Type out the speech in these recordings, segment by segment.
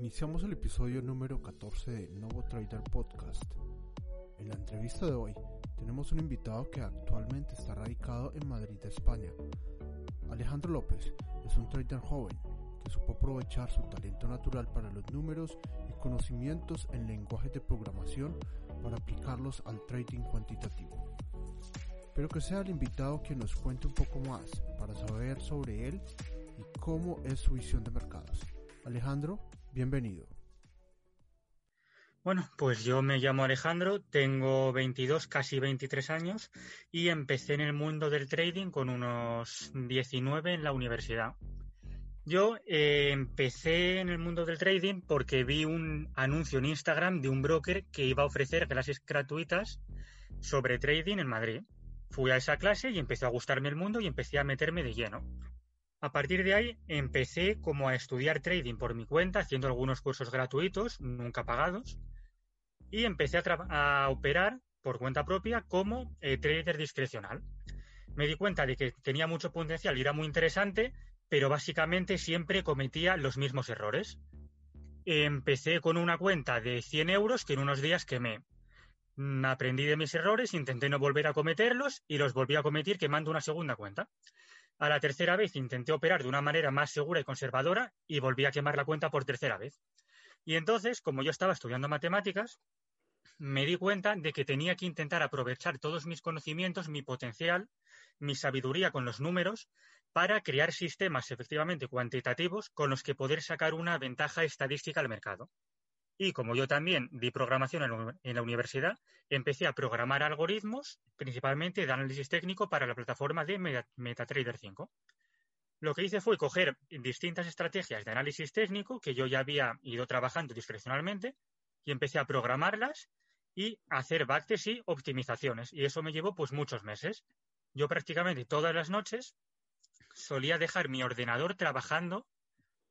Iniciamos el episodio número 14 de Novo Trader Podcast. En la entrevista de hoy tenemos un invitado que actualmente está radicado en Madrid, España. Alejandro López es un trader joven que supo aprovechar su talento natural para los números y conocimientos en lenguajes de programación para aplicarlos al trading cuantitativo. Espero que sea el invitado que nos cuente un poco más para saber sobre él y cómo es su visión de mercados. Alejandro, Bienvenido. Bueno, pues yo me llamo Alejandro, tengo 22, casi 23 años y empecé en el mundo del trading con unos 19 en la universidad. Yo eh, empecé en el mundo del trading porque vi un anuncio en Instagram de un broker que iba a ofrecer clases gratuitas sobre trading en Madrid. Fui a esa clase y empezó a gustarme el mundo y empecé a meterme de lleno. A partir de ahí empecé como a estudiar trading por mi cuenta, haciendo algunos cursos gratuitos, nunca pagados, y empecé a, operar por cuenta propia como eh, trader discrecional. Me di cuenta de que tenía mucho potencial y era muy interesante, pero básicamente siempre cometía los mismos errores. Empecé con una cuenta de 100 euros que en unos días quemé. Mm, aprendí de mis errores, intenté no volver a cometerlos y los volví a cometer quemando una segunda cuenta. A la tercera vez intenté operar de una manera más segura y conservadora y volví a quemar la cuenta por tercera vez. Y entonces, como yo estaba estudiando matemáticas, me di cuenta de que tenía que intentar aprovechar todos mis conocimientos, mi potencial, mi sabiduría con los números, para crear sistemas efectivamente cuantitativos con los que poder sacar una ventaja estadística al mercado. Y como yo también di programación en la universidad, empecé a programar algoritmos, principalmente de análisis técnico para la plataforma de MetaTrader 5. Lo que hice fue coger distintas estrategias de análisis técnico que yo ya había ido trabajando discrecionalmente y empecé a programarlas y hacer backtests y optimizaciones. Y eso me llevó pues muchos meses. Yo prácticamente todas las noches solía dejar mi ordenador trabajando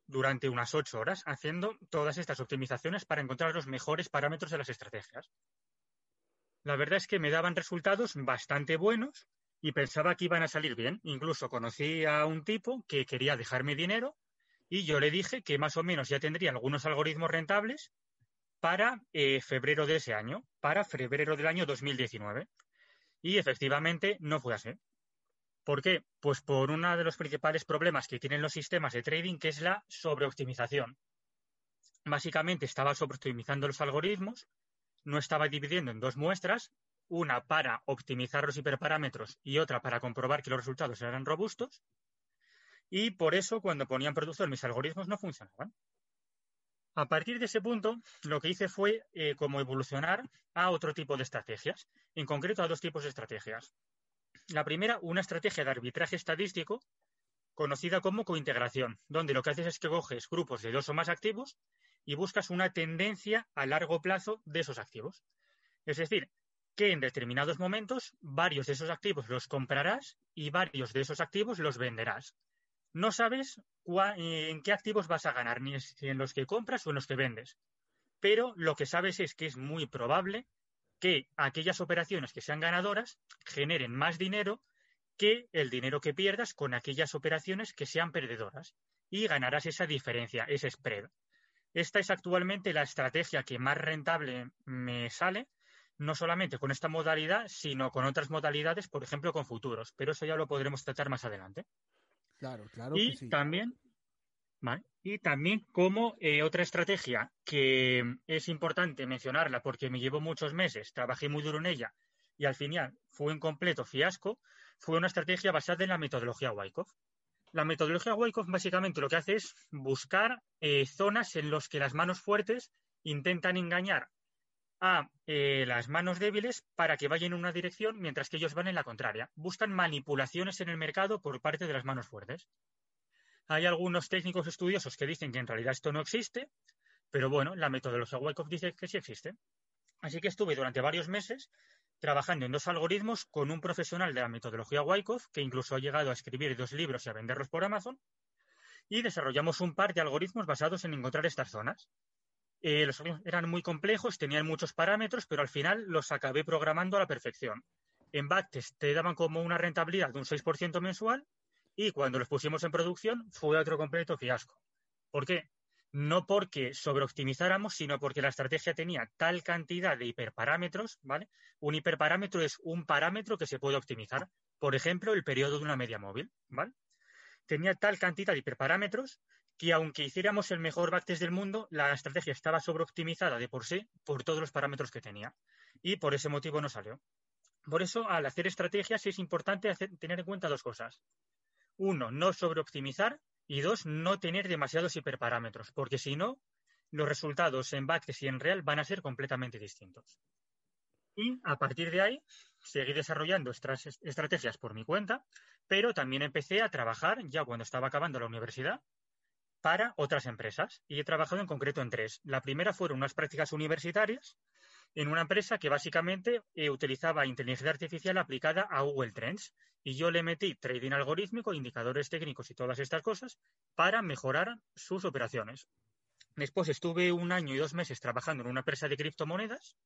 durante unas ocho horas haciendo todas estas optimizaciones para encontrar los mejores parámetros de las estrategias. La verdad es que me daban resultados bastante buenos y pensaba que iban a salir bien. Incluso conocí a un tipo que quería dejarme dinero y yo le dije que más o menos ya tendría algunos algoritmos rentables para eh, febrero de ese año, para febrero del año 2019. Y efectivamente no fue así. ¿Por qué? Pues por uno de los principales problemas que tienen los sistemas de trading, que es la sobreoptimización. Básicamente estaba sobreoptimizando los algoritmos, no estaba dividiendo en dos muestras, una para optimizar los hiperparámetros y otra para comprobar que los resultados eran robustos, y por eso cuando ponía en producción mis algoritmos no funcionaban. A partir de ese punto, lo que hice fue eh, como evolucionar a otro tipo de estrategias, en concreto a dos tipos de estrategias. La primera, una estrategia de arbitraje estadístico conocida como cointegración, donde lo que haces es que coges grupos de dos o más activos y buscas una tendencia a largo plazo de esos activos. Es decir, que en determinados momentos varios de esos activos los comprarás y varios de esos activos los venderás. No sabes en qué activos vas a ganar, ni en los que compras o en los que vendes. Pero lo que sabes es que es muy probable que aquellas operaciones que sean ganadoras generen más dinero que el dinero que pierdas con aquellas operaciones que sean perdedoras y ganarás esa diferencia, ese spread. Esta es actualmente la estrategia que más rentable me sale, no solamente con esta modalidad, sino con otras modalidades, por ejemplo, con futuros. Pero eso ya lo podremos tratar más adelante. Claro, claro. Y que sí. también, y también como eh, otra estrategia que es importante mencionarla porque me llevó muchos meses, trabajé muy duro en ella y al final fue un completo fiasco, fue una estrategia basada en la metodología Wyckoff. La metodología Wyckoff básicamente lo que hace es buscar eh, zonas en las que las manos fuertes intentan engañar a eh, las manos débiles para que vayan en una dirección mientras que ellos van en la contraria. Buscan manipulaciones en el mercado por parte de las manos fuertes. Hay algunos técnicos estudiosos que dicen que en realidad esto no existe, pero bueno, la metodología Wyckoff dice que sí existe. Así que estuve durante varios meses trabajando en dos algoritmos con un profesional de la metodología Wyckoff, que incluso ha llegado a escribir dos libros y a venderlos por Amazon, y desarrollamos un par de algoritmos basados en encontrar estas zonas. Eh, los algoritmos eran muy complejos, tenían muchos parámetros, pero al final los acabé programando a la perfección. En backtest te daban como una rentabilidad de un 6% mensual y cuando los pusimos en producción fue otro completo fiasco. ¿Por qué? no porque sobreoptimizáramos, sino porque la estrategia tenía tal cantidad de hiperparámetros, ¿vale? Un hiperparámetro es un parámetro que se puede optimizar. Por ejemplo, el periodo de una media móvil, ¿vale? Tenía tal cantidad de hiperparámetros que aunque hiciéramos el mejor backtest del mundo, la estrategia estaba sobreoptimizada de por sí por todos los parámetros que tenía. Y por ese motivo no salió. Por eso, al hacer estrategias es importante tener en cuenta dos cosas. Uno, no sobreoptimizar y dos, no tener demasiados hiperparámetros, porque si no, los resultados en backtest y en real van a ser completamente distintos. Y a partir de ahí, seguí desarrollando estrategias por mi cuenta, pero también empecé a trabajar, ya cuando estaba acabando la universidad, para otras empresas. Y he trabajado en concreto en tres. La primera fueron unas prácticas universitarias en una empresa que básicamente eh, utilizaba inteligencia artificial aplicada a Google Trends. Y yo le metí trading algorítmico, indicadores técnicos y todas estas cosas para mejorar sus operaciones. Después estuve un año y dos meses trabajando en una empresa de criptomonedas,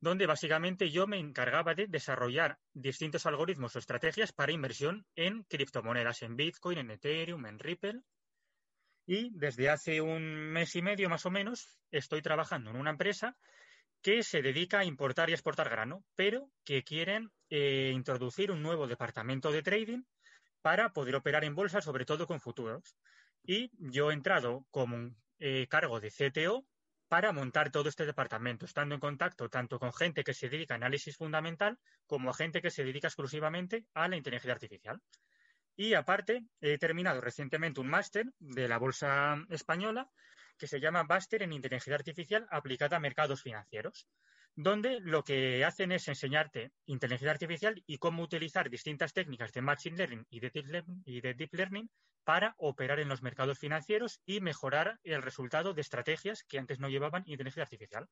donde básicamente yo me encargaba de desarrollar distintos algoritmos o estrategias para inversión en criptomonedas, en Bitcoin, en Ethereum, en Ripple. Y desde hace un mes y medio más o menos estoy trabajando en una empresa que se dedica a importar y exportar grano, pero que quieren eh, introducir un nuevo departamento de trading para poder operar en bolsa, sobre todo con futuros. Y yo he entrado como eh, cargo de CTO para montar todo este departamento, estando en contacto tanto con gente que se dedica a análisis fundamental como a gente que se dedica exclusivamente a la inteligencia artificial. Y aparte, he terminado recientemente un máster de la Bolsa Española que se llama Buster en Inteligencia Artificial aplicada a mercados financieros, donde lo que hacen es enseñarte inteligencia artificial y cómo utilizar distintas técnicas de Machine Learning y Learning, y de deep learning para operar en los mercados financieros y mejorar el resultado de estrategias que antes no llevaban inteligencia artificial.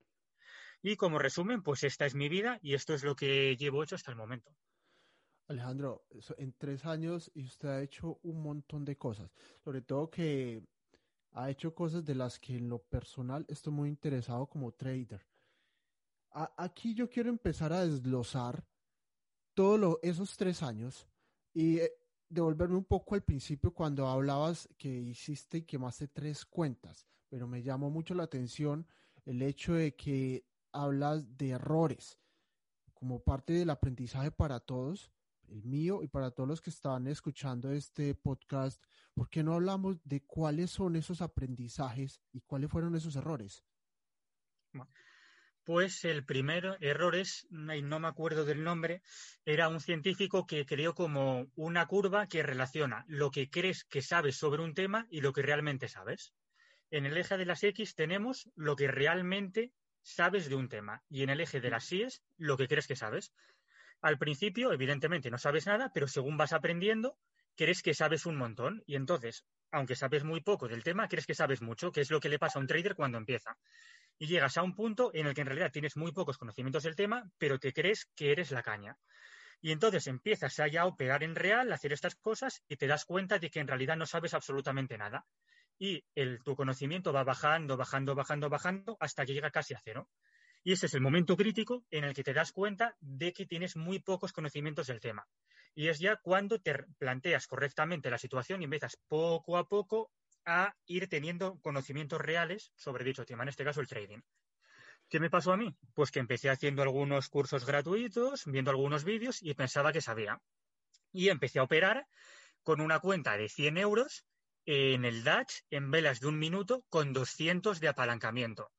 Y como resumen, pues esta es mi vida y esto es lo que llevo hecho hasta el momento. Alejandro, en tres años usted ha hecho un montón de cosas, sobre todo que ha hecho cosas de las que en lo personal estoy muy interesado como trader. aquí yo quiero empezar a desglosar todos esos tres años y eh, devolverme un poco al principio cuando hablabas que hiciste y quemaste tres cuentas, pero me llamó mucho la atención el hecho de que hablas de errores como parte del aprendizaje para todos el mío y para todos los que están escuchando este podcast, ¿por qué no hablamos de cuáles son esos aprendizajes y cuáles fueron esos errores? Pues el primer error es, no me acuerdo del nombre, era un científico que creó como una curva que relaciona lo que crees que sabes sobre un tema y lo que realmente sabes. En el eje de las X tenemos lo que realmente sabes de un tema y en el eje de las Y lo que crees que sabes. Al principio, evidentemente, no sabes nada, pero según vas aprendiendo, crees que sabes un montón. Y entonces, aunque sabes muy poco del tema, crees que sabes mucho, que es lo que le pasa a un trader cuando empieza. Y llegas a un punto en el que en realidad tienes muy pocos conocimientos del tema, pero te crees que eres la caña. Y entonces empiezas a ya operar en real, a hacer estas cosas y te das cuenta de que en realidad no sabes absolutamente nada. Y el, tu conocimiento va bajando, bajando, bajando, bajando hasta que llega casi a cero. Y ese es el momento crítico en el que te das cuenta de que tienes muy pocos conocimientos del tema. Y es ya cuando te planteas correctamente la situación y empiezas poco a poco a ir teniendo conocimientos reales sobre dicho tema, en este caso el trading. ¿Qué me pasó a mí? Pues que empecé haciendo algunos cursos gratuitos, viendo algunos vídeos y pensaba que sabía. Y empecé a operar con una cuenta de 100 euros en el Dutch en velas de un minuto con 200 de apalancamiento.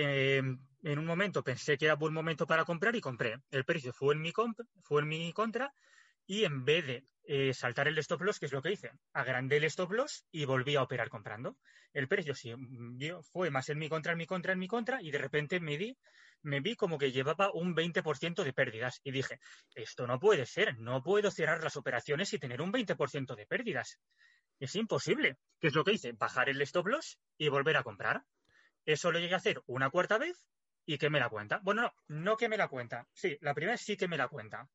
Em, en un momento pensé que era buen momento para comprar y compré. El precio fue en mi, fue en mi contra y en vez de eh, saltar el stop loss, que es lo que hice, agrandé el stop loss y volví a operar comprando. El precio sí, fue más en mi contra, en mi contra, en mi contra y de repente me di me vi como que llevaba un 20% de pérdidas y dije, esto no puede ser, no puedo cerrar las operaciones y tener un 20% de pérdidas. Es imposible. ¿Qué es lo que hice? Bajar el stop loss y volver a comprar. Eso lo llegué a hacer una cuarta vez y que me la cuenta. Bueno, no, no que me la cuenta. Sí, la primera sí que me la cuenta.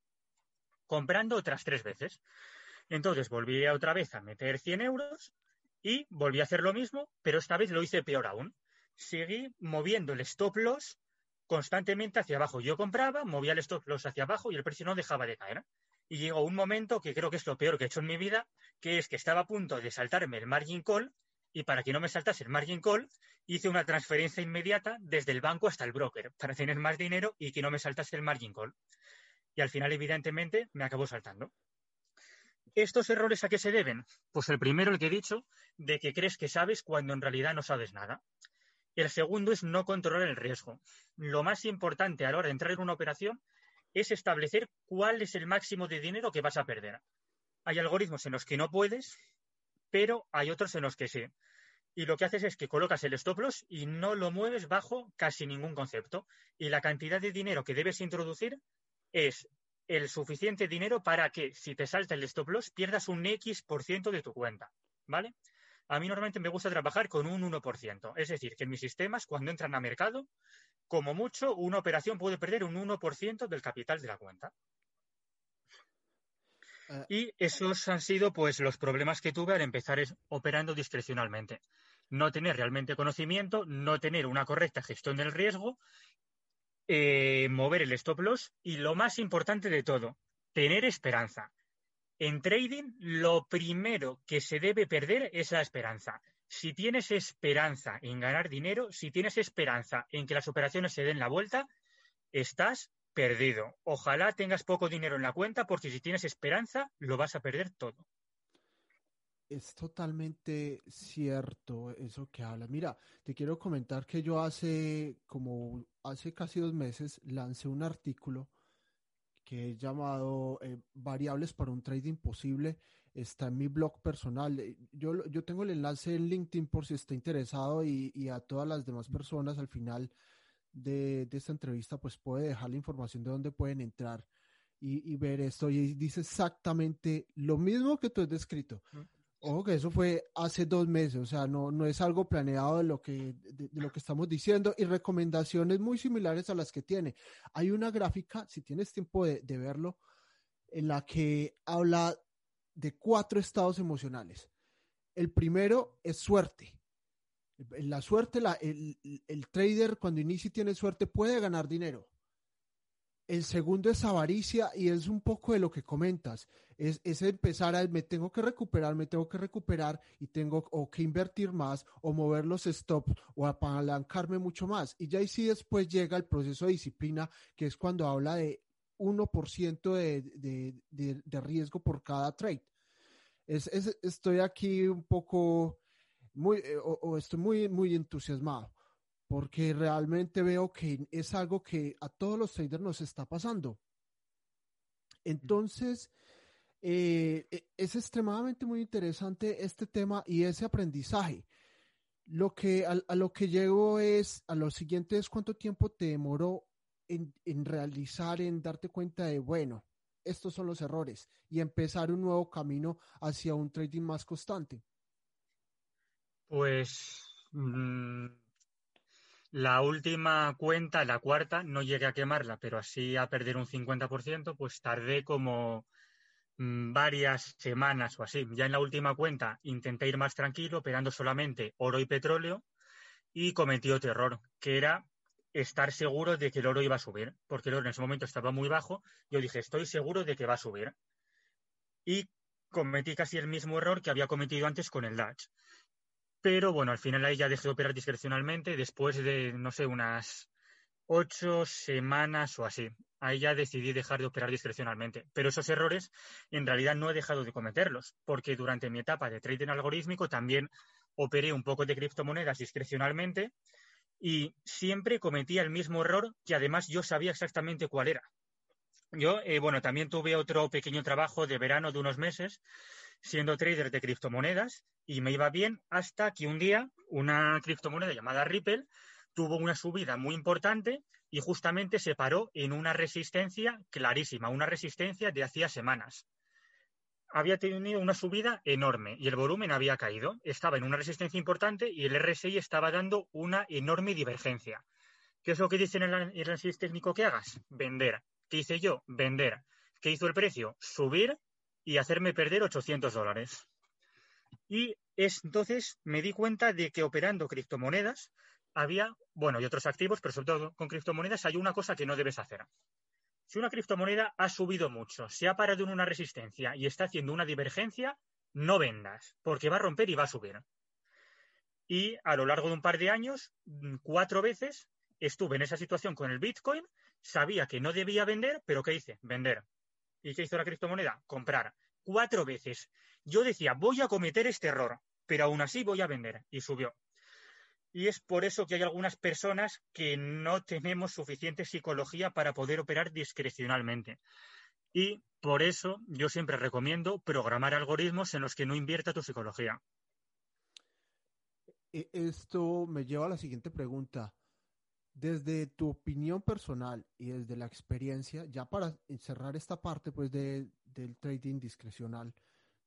Comprando otras tres veces. Entonces volví otra vez a meter 100 euros y volví a hacer lo mismo, pero esta vez lo hice peor aún. Seguí moviendo el stop loss constantemente hacia abajo. Yo compraba, movía el stop loss hacia abajo y el precio no dejaba de caer. Y llegó un momento que creo que es lo peor que he hecho en mi vida, que es que estaba a punto de saltarme el margin call y para que no me saltase el margin call, hice una transferencia inmediata desde el banco hasta el broker para tener más dinero y que no me saltase el margin call. Y al final, evidentemente, me acabó saltando. ¿Estos errores a qué se deben? Pues el primero, el que he dicho, de que crees que sabes cuando en realidad no sabes nada. El segundo es no controlar el riesgo. Lo más importante a la hora de entrar en una operación es establecer cuál es el máximo de dinero que vas a perder. Hay algoritmos en los que no puedes, pero hay otros en los que sí. Y lo que haces es que colocas el stop loss y no lo mueves bajo casi ningún concepto. Y la cantidad de dinero que debes introducir es el suficiente dinero para que si te salta el stop loss pierdas un X% por ciento de tu cuenta. ¿Vale? a mí normalmente me gusta trabajar con un 1%. Es decir, que en mis sistemas, cuando entran a mercado, como mucho, una operación puede perder un 1% del capital de la cuenta. Eh. y esos han sido pues los problemas que tuve al empezar operando discrecionalmente. No tener realmente conocimiento, no tener una correcta gestión del riesgo, eh, mover el stop loss y lo más importante de todo, tener esperanza. En trading, lo primero que se debe perder es la esperanza. Si tienes esperanza en ganar dinero, si tienes esperanza en que las operaciones se den la vuelta, estás perdido. Ojalá tengas poco dinero en la cuenta porque si tienes esperanza, lo vas a perder todo. Es totalmente cierto eso que hablas. Mira, te quiero comentar que yo hace como hace casi dos meses lancé un artículo que he llamado eh, Variables para un Trading Posible. Está en mi blog personal. Eh, yo, yo tengo el enlace en LinkedIn por si está interesado y a todas las demás personas al final de, de, esta entrevista, pues puede dejar la información de dónde pueden entrar y, y, ver esto. Y dice exactamente lo mismo que tú has descrito. Ojo que eso fue hace dos meses, o sea, no, no es algo planeado de lo, que, de, lo que estamos diciendo y recomendaciones muy similares a las que tiene. Hay una gráfica, si tienes tiempo de, de verlo, en la que habla de cuatro estados emocionales. El primero es suerte. La suerte, el, el, trader cuando inicia y tiene suerte puede ganar dinero. El segundo es avaricia y es un poco de lo que comentas. Es, es, empezar a, me tengo que recuperar, me tengo que recuperar y tengo o que invertir más o mover los stops o apalancarme mucho más. Y ya ahí sí después llega el proceso de disciplina, que es cuando habla de 1% de, de, de, de, riesgo por cada trade. Es, estoy aquí un poco, muy, eh, o, estoy muy, muy entusiasmado porque realmente veo que es algo que a todos los traders nos está pasando. Entonces, eh, e, es extremadamente muy interesante este tema y ese aprendizaje. Lo que a, a, lo que llego es, a lo siguiente es cuánto tiempo te demoró en, en realizar, en darte cuenta de, bueno, estos son los errores y empezar un nuevo camino hacia un trading más constante. Pues mmm la última cuenta, la cuarta, no llegué a quemarla, pero así a perder un 50%, pues tardé como mmm, varias semanas o así. Ya en la última cuenta intenté ir más tranquilo, operando solamente oro y petróleo, y cometí otro error, que era estar seguro de que el oro iba a subir, porque el oro en ese momento estaba muy bajo. Yo dije, estoy seguro de que va a subir. Y cometí casi el mismo error que había cometido antes con el DAX. Pero bueno, al final ahí ya dejé de operar discrecionalmente después de, no sé, unas ocho semanas o así. Ahí ya decidí dejar de operar discrecionalmente. Pero esos errores en realidad no he dejado de cometerlos, porque durante mi etapa de trading algorítmico también operé un poco de criptomonedas discrecionalmente y siempre cometía el mismo error que además yo sabía exactamente cuál era. Yo, eh, bueno, también tuve otro pequeño trabajo de verano de unos meses siendo trader de criptomonedas y me iba bien hasta que un día una criptomoneda llamada Ripple tuvo una subida muy importante y justamente se paró en una resistencia clarísima, una resistencia de hacía semanas. Había tenido una subida enorme y el volumen había caído. Estaba en una resistencia importante y el RSI estaba dando una enorme divergencia. ¿Qué es lo que dice en el análisis técnico que hagas? Vender. ¿Qué hice yo? Vender. ¿Qué hizo el precio? Subir y hacerme perder 800 dólares. Y entonces me di cuenta de que operando criptomonedas había, bueno, y otros activos, pero sobre todo con criptomonedas hay una cosa que no debes hacer. Si una criptomoneda ha subido mucho, se ha parado en una resistencia y está haciendo una divergencia, no vendas, porque va a romper y va a subir. Y a lo largo de un par de años, mm, cuatro veces estuve en esa situación con el Bitcoin, sabía que no debía vender, pero ¿qué hice? Vender. ¿Y qué hizo la criptomoneda? Comprar. Cuatro veces. Yo decía, voy a cometer este error, pero aún así voy a vender. Y subió. Y es por eso que hay algunas personas que no tenemos suficiente psicología para poder operar discrecionalmente. Y por eso yo siempre recomiendo programar algoritmos en los que no invierta tu psicología. E, esto me lleva a la siguiente pregunta. Desde tu opinión personal y desde la experiencia, ya para cerrar esta parte pues del trading discrecional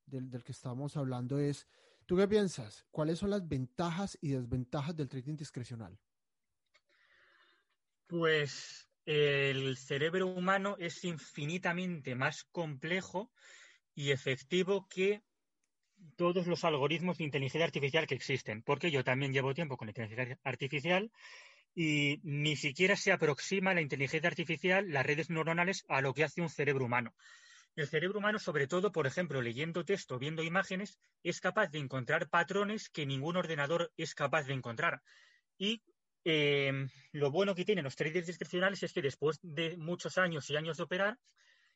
del, del que estamos hablando es, ¿Tú qué piensas? ¿Cuáles son las ventajas y desventajas del trading discrecional? Pues el cerebro humano es infinitamente más complejo y efectivo que todos los algoritmos de inteligencia artificial que existen, porque yo también llevo tiempo con inteligencia artificial y ni siquiera se aproxima la inteligencia artificial, las redes neuronales, a lo que hace un cerebro humano. El cerebro humano, sobre todo, por ejemplo, leyendo texto, viendo imágenes, es capaz de encontrar patrones que ningún ordenador es capaz de encontrar. Y em, lo bueno que tienen los traders discrecionales es que después de muchos años y años de operar,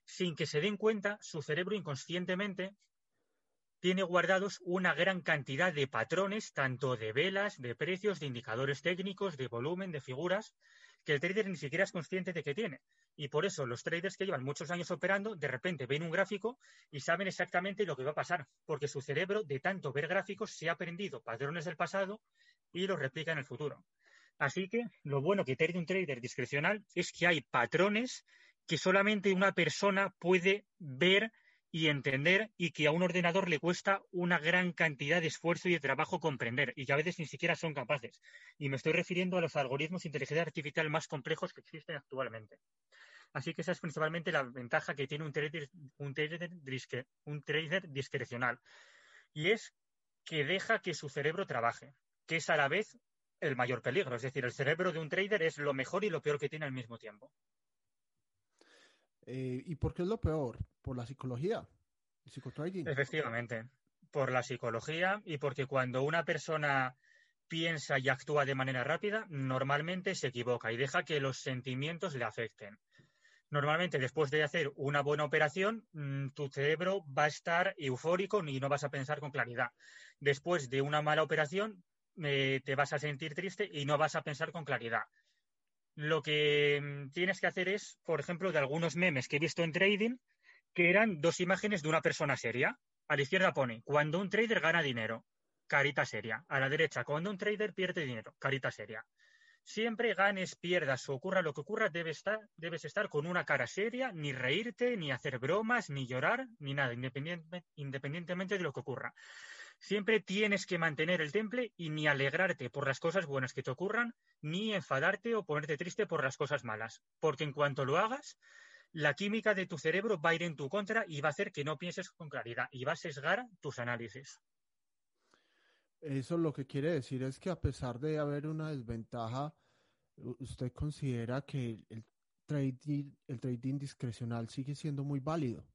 sin que se den cuenta, su cerebro inconscientemente tiene guardados una gran cantidad de patrones, tanto de velas, de precios, de indicadores técnicos, de volumen, de figuras, que el trader ni siquiera es consciente de que tiene. Y por eso los traders que llevan muchos años operando, de repente ven un gráfico y saben exactamente lo que va a pasar, porque su cerebro, de tanto ver gráficos, se ha aprendido patrones del pasado y los replica en el futuro. Así que lo bueno que tiene un trader discrecional es que hay patrones que solamente una persona puede ver y entender y que a un ordenador le cuesta una gran cantidad de esfuerzo y de trabajo comprender y que a veces ni siquiera son capaces. Y me estoy refiriendo a los algoritmos de inteligencia artificial más complejos que existen actualmente. Así que esa es principalmente la ventaja que tiene un trader, un trader, un trader discrecional. Y es que deja que su cerebro trabaje, que es a la vez el mayor peligro. Es decir, el cerebro de un trader es lo mejor y lo peor que tiene al mismo tiempo. Eh, ¿Y por qué es lo peor? ¿Por la psicología? ¿El? Efectivamente, por la psicología y porque cuando una persona piensa y actúa de manera rápida, normalmente se equivoca y deja que los sentimientos le afecten. Normalmente después de hacer una buena operación, mm, tu cerebro va a estar eufórico y no vas a pensar con claridad. Después de una mala operación, eh, te vas a sentir triste y no vas a pensar con claridad lo que mm, tienes que hacer es, por ejemplo, de algunos memes que he visto en trading, que eran dos imágenes de una persona seria. A la izquierda pone, cuando un trader gana dinero, carita seria. A la derecha, cuando un trader pierde dinero, carita seria. Siempre ganes, pierdas o ocurra lo que ocurra, debes estar, debes estar con una cara seria, ni reírte, ni hacer bromas, ni llorar, ni nada, independientemente de lo que ocurra. Siempre tienes que mantener el temple y ni alegrarte por las cosas buenas que te ocurran, ni enfadarte o ponerte triste por las cosas malas. Porque en cuanto lo hagas, la química de tu cerebro va a ir en tu contra y va a hacer que no pienses con claridad y va a sesgar tus análisis. Eso lo que quiere decir es que a pesar de haber una desventaja, usted considera que el trading, el trading discrecional sigue siendo muy válido.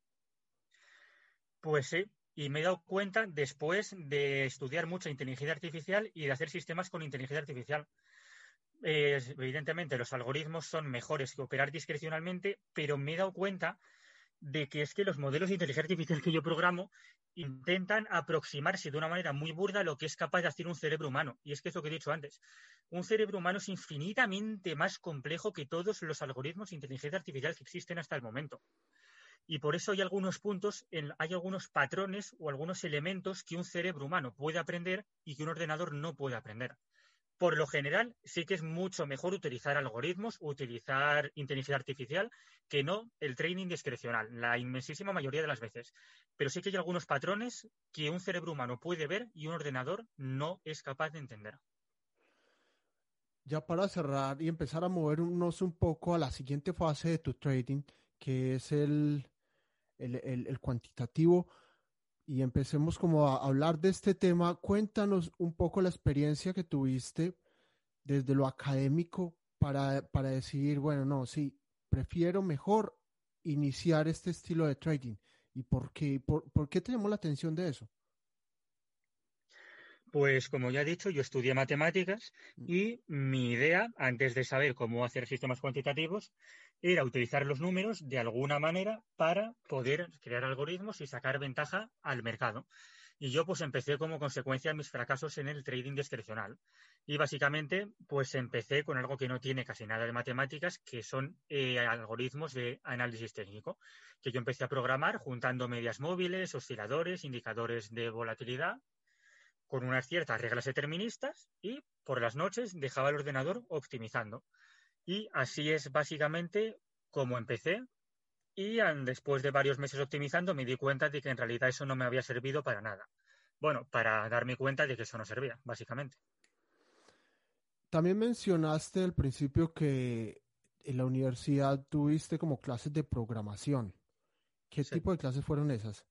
Pues sí, y me he dado cuenta después de estudiar mucho inteligencia artificial y de hacer sistemas con inteligencia artificial. evidentemente, los algoritmos son mejores que operar discrecionalmente, pero me he dado cuenta de que es que los modelos de inteligencia artificial que yo programo intentan aproximarse de una manera muy burda a lo que es capaz de hacer un cerebro humano. Y es que es lo que he dicho antes. Un cerebro humano es infinitamente más complejo que todos los algoritmos de inteligencia artificial que existen hasta el momento. Y por eso hay algunos puntos, hay algunos patrones o algunos elementos que un cerebro humano puede aprender y que un ordenador no puede aprender por lo general sí que es mucho mejor utilizar algoritmos, utilizar inteligencia artificial, que no el training discrecional, la inmensísima mayoría de las veces. Pero sí que hay algunos patrones que un cerebro humano puede ver y un ordenador no es capaz de entender. Ya para cerrar y empezar a movernos un poco a la siguiente fase de tu trading, que es el, el cuantitativo y empecemos como a hablar de este tema. Cuéntanos un poco la experiencia que tuviste desde lo académico para, para decidir, bueno, no, sí, prefiero mejor iniciar este estilo de trading. ¿Y por qué, por, por qué te llamó la atención de eso? Pues como ya he dicho, yo estudié matemáticas mm. y mi idea, antes de saber cómo hacer sistemas cuantitativos, era utilizar los números de alguna manera para poder crear algoritmos y sacar ventaja al mercado. Y yo pues empecé como consecuencia de mis fracasos en el trading discrecional. Y básicamente pues empecé con algo que no tiene casi nada de matemáticas, que son eh, algoritmos de análisis técnico, que yo empecé a programar juntando medias móviles, osciladores, indicadores de volatilidad con unas ciertas reglas deterministas y por las noches dejaba el ordenador optimizando. Y así es básicamente como empecé. Y después de varios meses optimizando me di cuenta de que en realidad eso no me había servido para nada. Bueno, para darme cuenta de que eso no servía, básicamente. También mencionaste al principio que en la universidad tuviste como clases de programación. ¿Qué tipo de clases fueron esas?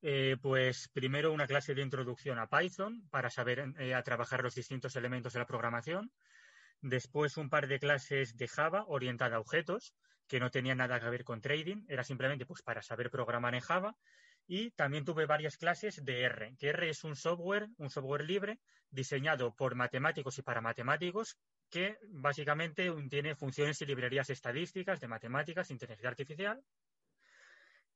Eh, pues primero una clase de introducción a Python para saber eh, a trabajar los distintos elementos de la programación. Después un par de clases de Java orientada a objetos, que no tenían nada que ver con trading, era simplemente pues para saber programar en Java. Y también tuve varias clases de R, que R es un software, un software libre diseñado por matemáticos y para matemáticos, que básicamente tiene funciones y librerías estadísticas de matemáticas, inteligencia artificial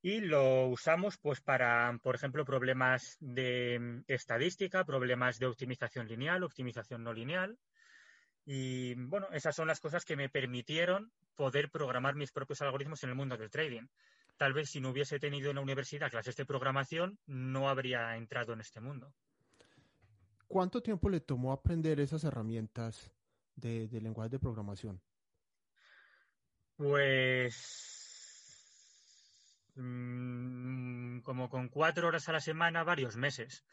y lo usamos pues para, por ejemplo, problemas de estadística, problemas de optimización lineal, optimización no lineal. Y bueno, esas son las cosas que me permitieron poder programar mis propios algoritmos en el mundo del trading. Tal vez si no hubiese tenido en la universidad clases de programación, no habría entrado en este mundo. ¿Cuánto tiempo le tomó aprender esas herramientas de, de lenguaje de programación? Pues Mm, como con cuatro horas a la semana varios meses,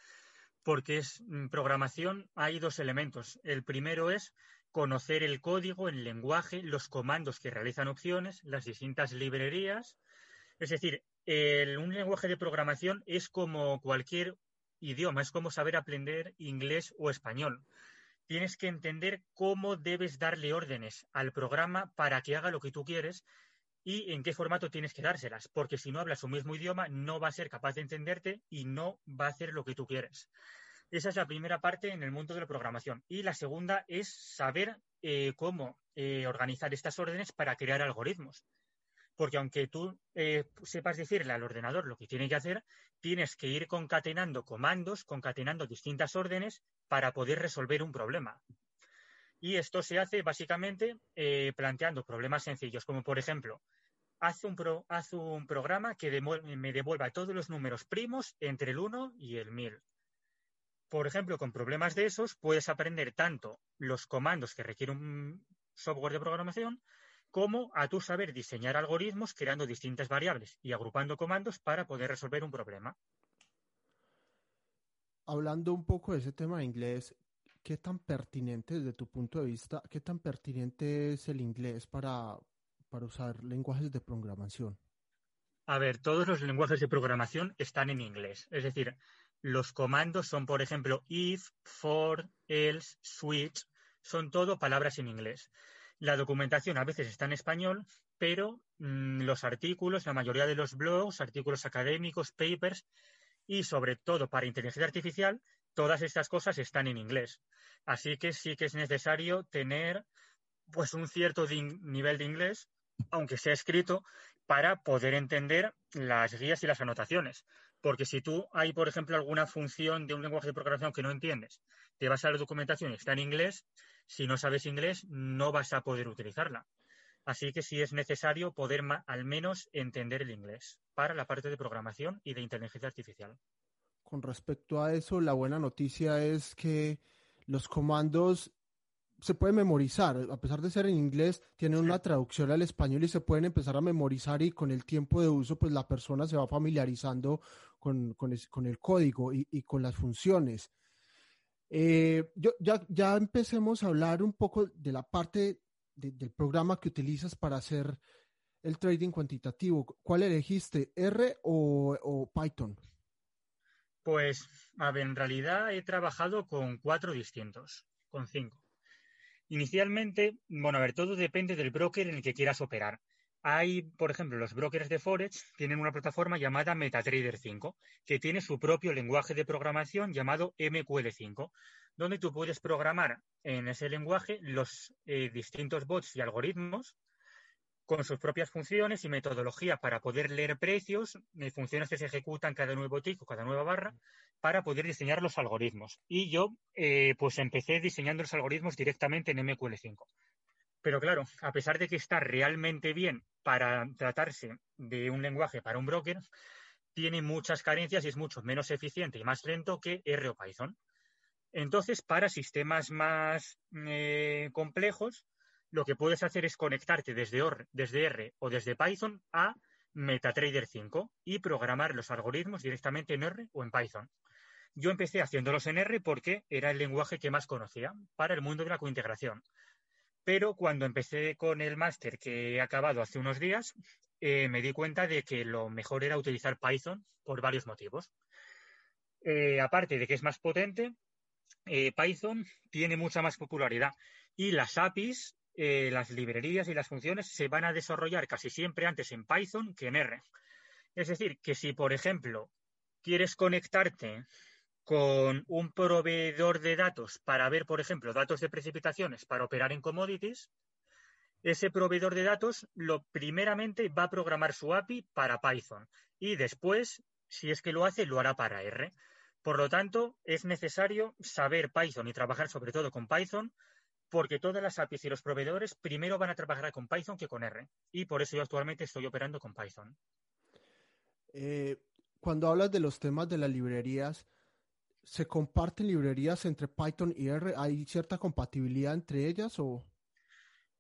porque es mm, programación, hay dos elementos. El primero es conocer el código, el lenguaje, los comandos que realizan opciones, las distintas librerías. Es decir, un lenguaje de programación es como cualquier idioma, es como saber aprender inglés o español. Tienes que entender cómo debes darle órdenes al programa para que haga lo que tú quieres y en qué formato tienes que dárselas, porque si no hablas su mismo idioma no va a ser capaz de entenderte y no va a hacer lo que tú quieres. Esa es la primera parte en el mundo de la programación. Y la segunda es saber eh, cómo eh, organizar estas órdenes para crear algoritmos. Porque aunque tú eh, sepas decirle al ordenador lo que tiene que hacer, tienes que ir concatenando comandos, concatenando distintas órdenes para poder resolver un problema. Y esto se hace básicamente planteando problemas sencillos, como por ejemplo, haz un, un programa que me devuelva todos los números primos entre el 1 y el 1000. Por ejemplo, con problemas de esos puedes aprender tanto los comandos que requiere un software de programación como a tu saber diseñar algoritmos creando distintas variables y agrupando comandos para poder resolver un problema. Hablando un poco de ese tema de inglés, ¿qué tan pertinente desde tu punto de vista, qué tan pertinente es el inglés para, para usar lenguajes de programación? A ver, todos los lenguajes de programación están en inglés. Es decir, los comandos son, por ejemplo, if, for, else, switch, son todo palabras en inglés. La documentación a veces está en español, pero mm, los artículos, la mayoría de los blogs, artículos académicos, papers y sobre todo para inteligencia artificial, todas estas cosas están en inglés. Así que sí que es necesario tener pues un cierto nivel de inglés aunque sea escrito, para poder entender las guías y las anotaciones. Porque si tú hay, por ejemplo, alguna función de un lenguaje de programación que no entiendes, te vas a la documentación y está en inglés, si no sabes inglés no vas a poder utilizarla. Así que sí es necesario poder al menos entender el inglés para la parte de programación y de inteligencia artificial. Con respecto a eso, la buena noticia es que los comandos se pueden memorizar, a pesar de ser en inglés, tienen una traducción al español y se pueden empezar a memorizar y con el tiempo de uso, pues la persona se va familiarizando con, el código y, con las funciones. Eh, yo, ya, ya empecemos a hablar un poco de la parte del programa que utilizas para hacer el trading cuantitativo. ¿Cuál elegiste, R o, Python? Pues, a ver, en realidad he trabajado con cuatro distintos, con cinco. Inicialmente, bueno, a ver, todo depende del broker en el que quieras operar. Hay, por ejemplo, los brokers de Forex tienen una plataforma llamada MetaTrader 5, que tiene su propio lenguaje de programación llamado MQL5, donde tú puedes programar en ese lenguaje los eh, distintos bots y algoritmos con sus propias funciones y metodología para poder leer precios, eh, funciones que se ejecutan cada nuevo tico, cada nueva barra, para poder diseñar los algoritmos. Y yo, eh, pues empecé diseñando los algoritmos directamente en MQL5. Pero claro, a pesar de que está realmente bien para tratarse de un lenguaje para un broker, tiene muchas carencias y es mucho menos eficiente y más lento que R o Python. Entonces, para sistemas más eh, complejos, lo que puedes hacer es conectarte desde, desde R o desde Python a MetaTrader 5 y programar los algoritmos directamente en R o en Python. Yo empecé haciéndolos en R porque era el lenguaje que más conocía para el mundo de la cointegración. Pero cuando empecé con el máster que he acabado hace unos días, eh, me di cuenta de que lo mejor era utilizar Python por varios motivos. Eh, aparte de que es más potente, eh, Python tiene mucha más popularidad y las APIs, eh, las librerías y las funciones se van a desarrollar casi siempre antes en Python que en R. Es decir, que si, por ejemplo, quieres conectarte con un proveedor de datos para ver, por ejemplo, datos de precipitaciones para operar en commodities, ese proveedor de datos lo primeramente va a programar su API para Python y después, si es que lo hace, lo hará para R. Por lo tanto, es necesario saber Python y trabajar sobre todo con Python, porque todas las APIs y los proveedores primero van a trabajar con Python que con R. Y por eso yo actualmente estoy operando con Python. Eh, cuando hablas de los temas de las librerías, ¿se comparten librerías entre Python y R? ¿Hay cierta compatibilidad entre ellas o...?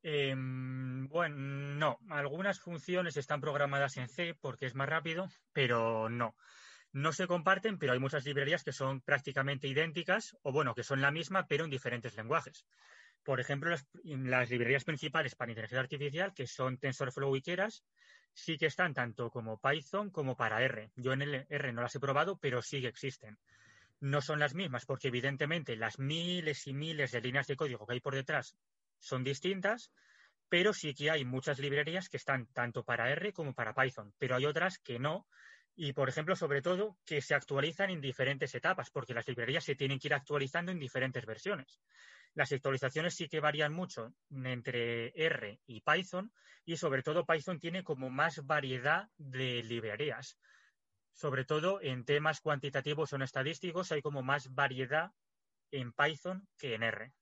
Em, bueno, no. Algunas funciones están programadas en C porque es más rápido, pero no no se comparten, pero hay muchas librerías que son prácticamente idénticas o, bueno, que son la misma, pero en diferentes lenguajes. Por ejemplo, las, librerías principales para inteligencia artificial, que son TensorFlow y Keras, sí que están tanto como Python como para R. Yo en el R no las he probado, pero sí que existen. No son las mismas porque evidentemente las miles y miles de líneas de código que hay por detrás son distintas, pero sí que hay muchas librerías que están tanto para R como para Python, pero hay otras que no, y, por ejemplo, sobre todo, que se actualizan en diferentes etapas, porque las librerías se tienen que ir actualizando en diferentes versiones. Las actualizaciones sí que varían mucho entre R y Python, y sobre todo Python tiene como más variedad de librerías. Sobre todo en temas cuantitativos o estadísticos hay como más variedad en Python que en R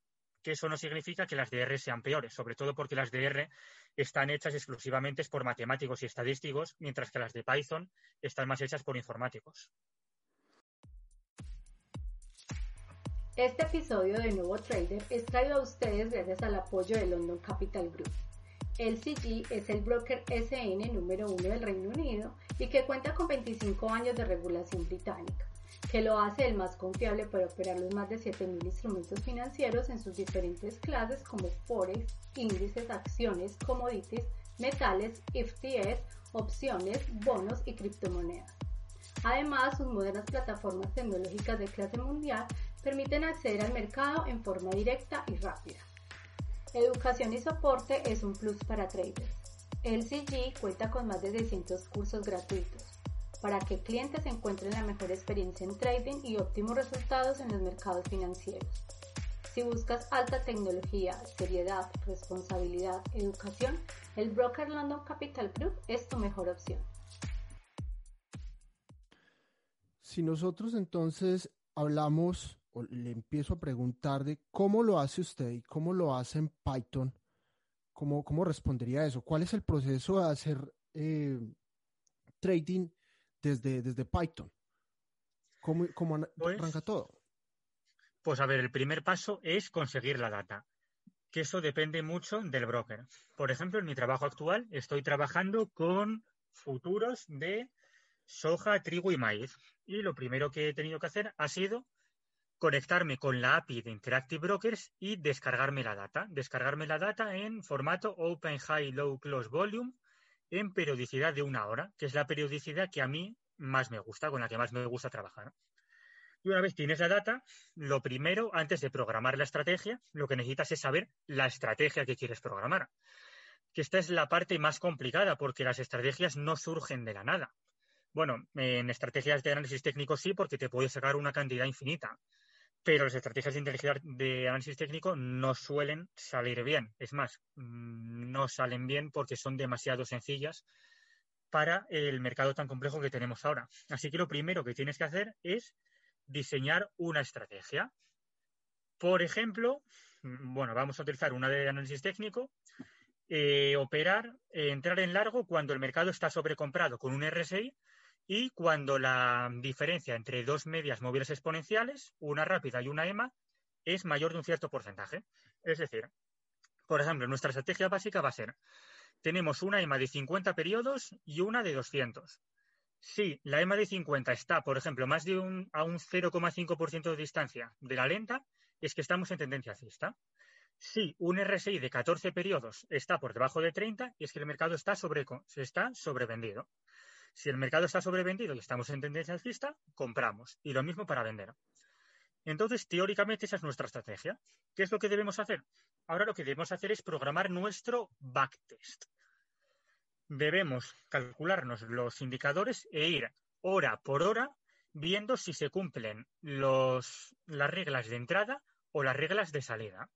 que eso no significa que las de R sean peores, sobre todo porque las de R están hechas exclusivamente por matemáticos y estadísticos, mientras que las de Python están más hechas por informáticos. Este episodio de Nuevo Trader es traído a ustedes gracias al apoyo de London Capital Group. LCG es el broker SN número uno del Reino Unido y que cuenta con 25 años de regulación británica que lo hace el más confiable para operar los más de 7.000 instrumentos financieros en sus diferentes clases como forex, índices, acciones, commodities, metales, FTS, opciones, bonos y criptomonedas. Además, sus modernas plataformas tecnológicas de clase mundial permiten acceder al mercado en forma directa y rápida. Educación y soporte es un plus para traders. LCG cuenta con más de 600 cursos gratuitos para que clientes encuentren la mejor experiencia en trading y óptimos resultados en los mercados financieros. Si buscas alta tecnología, seriedad, responsabilidad, educación, el broker London Capital Group es tu mejor opción. Si nosotros entonces hablamos o le empiezo a preguntar de cómo lo hace usted y cómo lo hace en Python, ¿cómo, cómo respondería eso? ¿Cuál es el proceso de hacer eh, trading desde, desde Python? ¿Cómo, cómo pues arranca todo? Pues a ver, el primer paso es conseguir la data, que eso depende mucho del broker. Por ejemplo, en mi trabajo actual estoy trabajando con futuros de soja, trigo y maíz. Y lo primero que he tenido que hacer ha sido conectarme con la API de Interactive Brokers y descargarme la data. Descargarme la data en formato Open High Low Close Volume en periodicidad de una hora, que es la periodicidad que a mí más me gusta, con la que más me gusta trabajar. Y una vez tienes la data, lo primero, antes de programar la estrategia, lo que necesitas es saber la estrategia que quieres programar. Que esta es la parte más complicada, porque las estrategias no surgen de la nada. Bueno, en estrategias de análisis técnico sí, porque te puedes sacar una cantidad infinita. Pero las estrategias de, inteligencia de análisis técnico no suelen salir bien. Es más, mm, no salen bien porque son demasiado sencillas para el mercado tan complejo que tenemos ahora. Así que lo primero que tienes que hacer es diseñar una estrategia. Por ejemplo, bueno, vamos a utilizar una de análisis técnico, eh, operar, eh, entrar en largo cuando el mercado está sobrecomprado con un RSI y cuando la diferencia entre dos medias móviles exponenciales, una rápida y una EMA, es mayor de un cierto porcentaje. Es decir, por ejemplo, nuestra estrategia básica va a ser, tenemos una EMA de 50 periodos y una de 200. Si la EMA de 50 está, por ejemplo, más de un, a un 0,5% de distancia de la lenta, es que estamos en tendencia alcista. Si un RSI de 14 periodos está por debajo de 30, es que el mercado está, sobre, está sobrevendido. Si el mercado está sobrevendido y estamos en tendencia alcista, compramos. Y lo mismo para vender. Entonces, teóricamente, esa es nuestra estrategia. ¿Qué es lo que debemos hacer? Ahora lo que debemos hacer es programar nuestro backtest debemos calcularnos los indicadores e ir hora por hora viendo si se cumplen las reglas de entrada o las reglas de salida.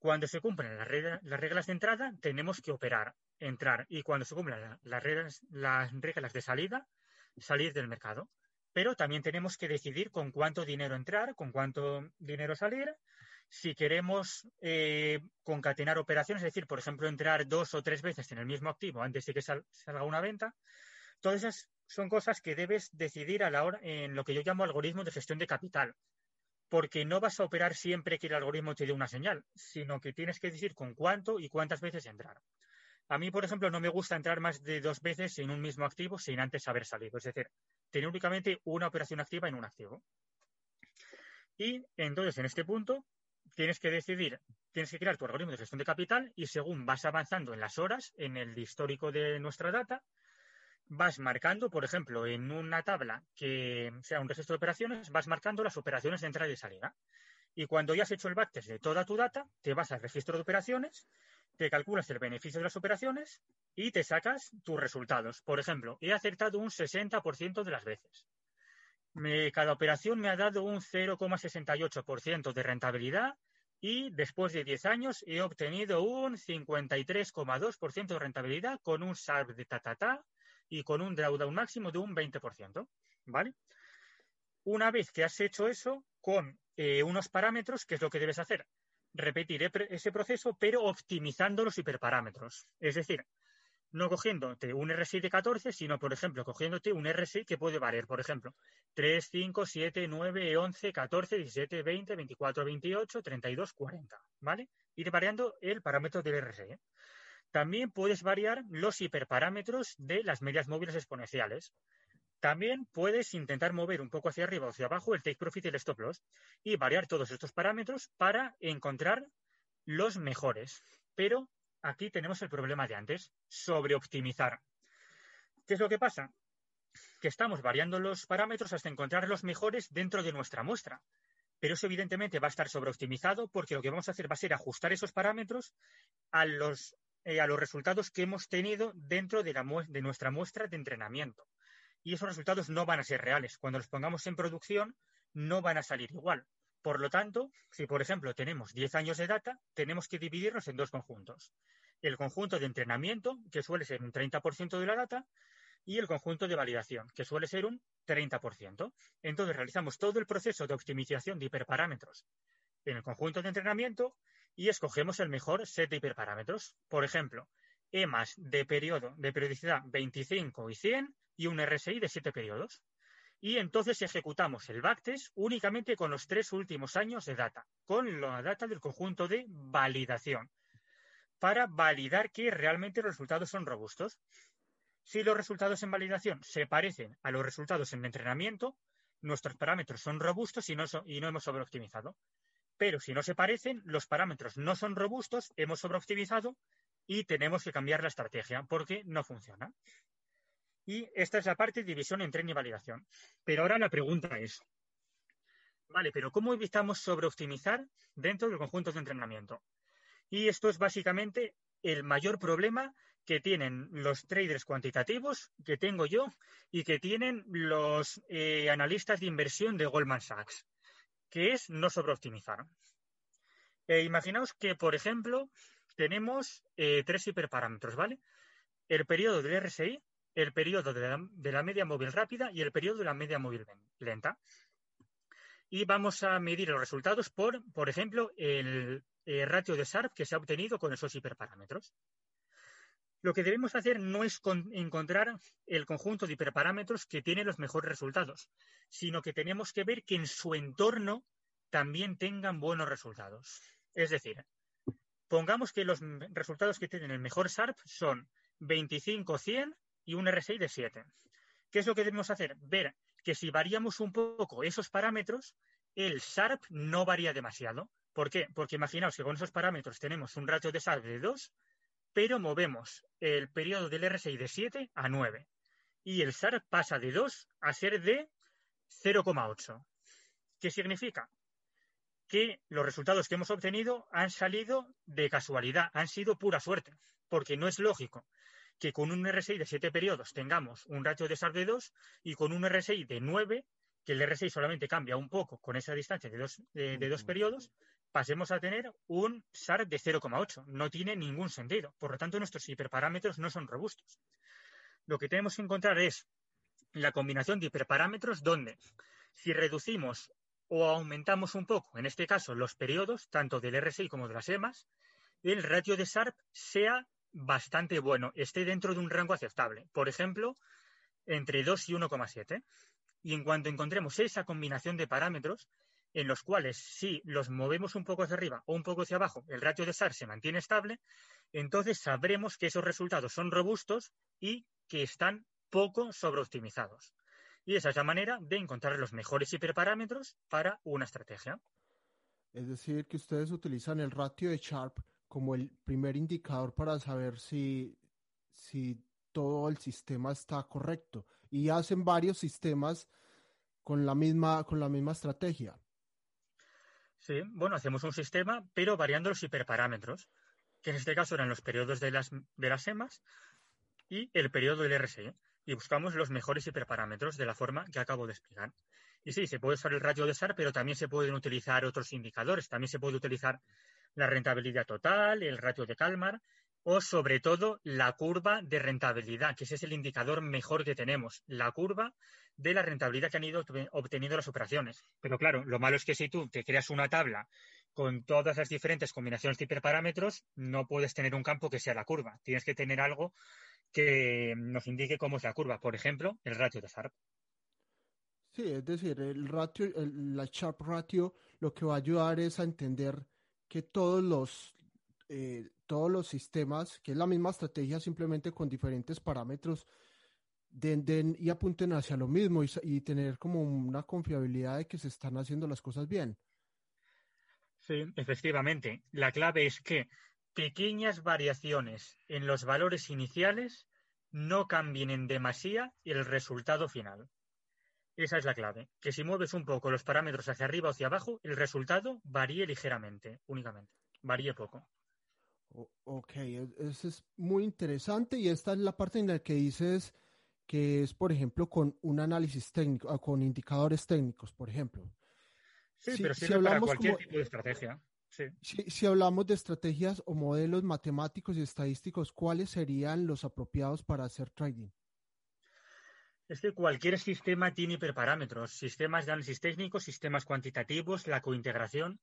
Cuando se cumplen las, reglas, de entrada, tenemos que operar, entrar, y cuando se cumplen las reglas, las reglas de salida, salir del mercado. Pero también tenemos que decidir con cuánto dinero entrar, con cuánto dinero salir. Si queremos eh, concatenar operaciones, es decir, por ejemplo, entrar dos o tres veces en el mismo activo antes de que salga una venta, todas esas son cosas que debes decidir a la hora en lo que yo llamo algoritmo de gestión de capital, porque no vas a operar siempre que el algoritmo te dé una señal, sino que tienes que decir con cuánto y cuántas veces entrar. A mí, por ejemplo, no me gusta entrar más de dos veces en un mismo activo sin antes haber salido, es decir, tener únicamente una operación activa en un activo. Y entonces, en este punto, tienes que decidir, tienes que crear tu algoritmo de gestión de capital y según vas avanzando en las horas, en el histórico de nuestra data, vas marcando, por ejemplo, en una tabla que sea un registro de operaciones, vas marcando las operaciones de entrada y salida. Y cuando ya has hecho el backtest de toda tu data, te vas al registro de operaciones, te calculas el beneficio de las operaciones y te sacas tus resultados. Por ejemplo, he acertado un 60% de las veces cada operación me ha dado un 0,68% de rentabilidad y después de 10 años he obtenido un 53,2% de rentabilidad con un SARP de ta, y con un drawdown máximo de un 20%. ¿Vale? Una vez que has hecho eso con eh, unos parámetros, ¿qué es lo que debes hacer? Repetir ese proceso, pero optimizando los hiperparámetros. Es decir, no cogiéndote un RSI de 14, sino, por ejemplo, cogiéndote un RSI que puede variar, por ejemplo, 3, 5, 7, 9, 11, 14, 17, 20, 24, 28, 32, 40, ¿vale? Ir variando el parámetro del RSI. ¿eh? También puedes variar los hiperparámetros de las medias móviles exponenciales. También puedes intentar mover un poco hacia arriba o hacia abajo el take profit y el stop loss y variar todos estos parámetros para encontrar los mejores. Pero aquí tenemos el problema de antes, sobreoptimizar. ¿Qué es lo que pasa? Que estamos variando los parámetros hasta encontrar los mejores dentro de nuestra muestra. Pero eso evidentemente va a estar sobreoptimizado porque lo que vamos a hacer va a ser ajustar esos parámetros a los, eh, a los resultados que hemos tenido dentro de, la de nuestra muestra de entrenamiento. Y esos resultados no van a ser reales. Cuando los pongamos en producción, no van a salir igual. Por lo tanto, si por ejemplo tenemos 10 años de data, tenemos que dividirlos en dos conjuntos. El conjunto de entrenamiento, que suele ser un 30% de la data, y el conjunto de validación, que suele ser un 30%. Entonces realizamos todo el proceso de optimización de hiperparámetros en el conjunto de entrenamiento y escogemos el mejor set de hiperparámetros. Por ejemplo, EMAS de periodo de periodicidad 25 y 100 y un RSI de 7 periodos. Y entonces ejecutamos el backtest únicamente con los tres últimos años de data, con la data del conjunto de validación, para validar que realmente los resultados son robustos. Si los resultados en validación se parecen a los resultados en entrenamiento, nuestros parámetros son robustos y no, y no hemos sobreoptimizado. Pero si no se parecen, los parámetros no son robustos, hemos sobreoptimizado y tenemos que cambiar la estrategia porque no funciona. Y esta es la parte de división en tren y validación. Pero ahora la pregunta es, vale, pero ¿cómo evitamos sobreoptimizar dentro del conjunto de entrenamiento? Y esto es básicamente el mayor problema que tienen los traders cuantitativos, que tengo yo, y que tienen los eh, analistas de inversión de Goldman Sachs, que es no sobreoptimizar. Eh, imaginaos que, por ejemplo, tenemos eh, tres hiperparámetros, ¿vale? El periodo del RSI, el periodo de la, media móvil rápida y el periodo de la media móvil lenta. Y vamos a medir los resultados por, por ejemplo, el, el ratio de SARP que se ha obtenido con esos hiperparámetros. Lo que debemos hacer no es encontrar el conjunto de hiperparámetros que tiene los mejores resultados, sino que tenemos que ver que en su entorno también tengan buenos resultados. Es decir, pongamos que los resultados que tienen el mejor SARP son 25, 100 y un RSI de 7. ¿Qué es lo que debemos hacer? Ver que si variamos un poco esos parámetros, el SARP no varía demasiado. ¿Por qué? Porque imaginaos que con esos parámetros tenemos un ratio de SARP de 2 pero movemos el periodo del RSI de 7 a 9 y el SAR pasa de 2 a ser de 0,8. ¿Qué significa? Que los resultados que hemos obtenido han salido de casualidad, han sido pura suerte, porque no es lógico que con un RSI de 7 periodos tengamos un ratio de SAR de 2 y con un RSI de 9, que el RSI solamente cambia un poco con esa distancia de dos, de dos periodos, pasemos a tener un SAR de 0,8. No tiene ningún sentido. Por lo tanto, nuestros hiperparámetros no son robustos. Lo que tenemos que encontrar es la combinación de hiperparámetros donde si reducimos o aumentamos un poco, en este caso, los periodos, tanto del RSI como de las EMAs, el ratio de SARP sea bastante bueno, esté dentro de un rango aceptable. Por ejemplo, entre 2 y 1,7. Y en cuanto encontremos esa combinación de parámetros, en los cuales si los movemos un poco hacia arriba o un poco hacia abajo, el ratio de SAR se mantiene estable, entonces sabremos que esos resultados son robustos y que están poco sobreoptimizados. Y esa es la manera de encontrar los mejores hiperparámetros para una estrategia. Es decir, que ustedes utilizan el ratio de Sharp como el primer indicador para saber si, si todo el sistema está correcto. Y hacen varios sistemas con la misma, con la misma estrategia. Sí, bueno, hacemos un sistema, pero variando los hiperparámetros, que en este caso eran los periodos de las, de las EMAs y el periodo del RSI. Y buscamos los mejores hiperparámetros de la forma que acabo de explicar. Y sí, se puede usar el ratio de SAR, pero también se pueden utilizar otros indicadores. También se puede utilizar la rentabilidad total, el ratio de Kalmar o sobre todo la curva de rentabilidad, que ese es el indicador mejor que tenemos, la curva de la rentabilidad que han ido obteniendo las operaciones. Pero claro, lo malo es que si tú te creas una tabla con todas las diferentes combinaciones de hiperparámetros, no puedes tener un campo que sea la curva. Tienes que tener algo que nos indique cómo es la curva. Por ejemplo, el ratio de Sharp. Sí, es decir, el ratio, la Sharp ratio lo que va a ayudar es a entender que todos los, eh, todos los sistemas, que es la misma estrategia simplemente con diferentes parámetros, den, y apunten hacia lo mismo y, tener como una confiabilidad de que se están haciendo las cosas bien. Sí, efectivamente. La clave es que pequeñas variaciones en los valores iniciales no cambien en demasía el resultado final. Esa es la clave, que si mueves un poco los parámetros hacia arriba o hacia abajo, el resultado varíe ligeramente, únicamente, varíe poco. Ok, e, eso es muy interesante y esta es la parte en la que dices que es, por ejemplo, con un análisis técnico, ah, con indicadores técnicos, por ejemplo. Sí, pero sirve para cualquier tipo de estrategia. Si, hablamos de estrategias o modelos matemáticos y estadísticos, ¿cuáles serían los apropiados para hacer trading? Es que cualquier sistema tiene hiperparámetros, sistemas de análisis técnico, sistemas cuantitativos, la cointegración.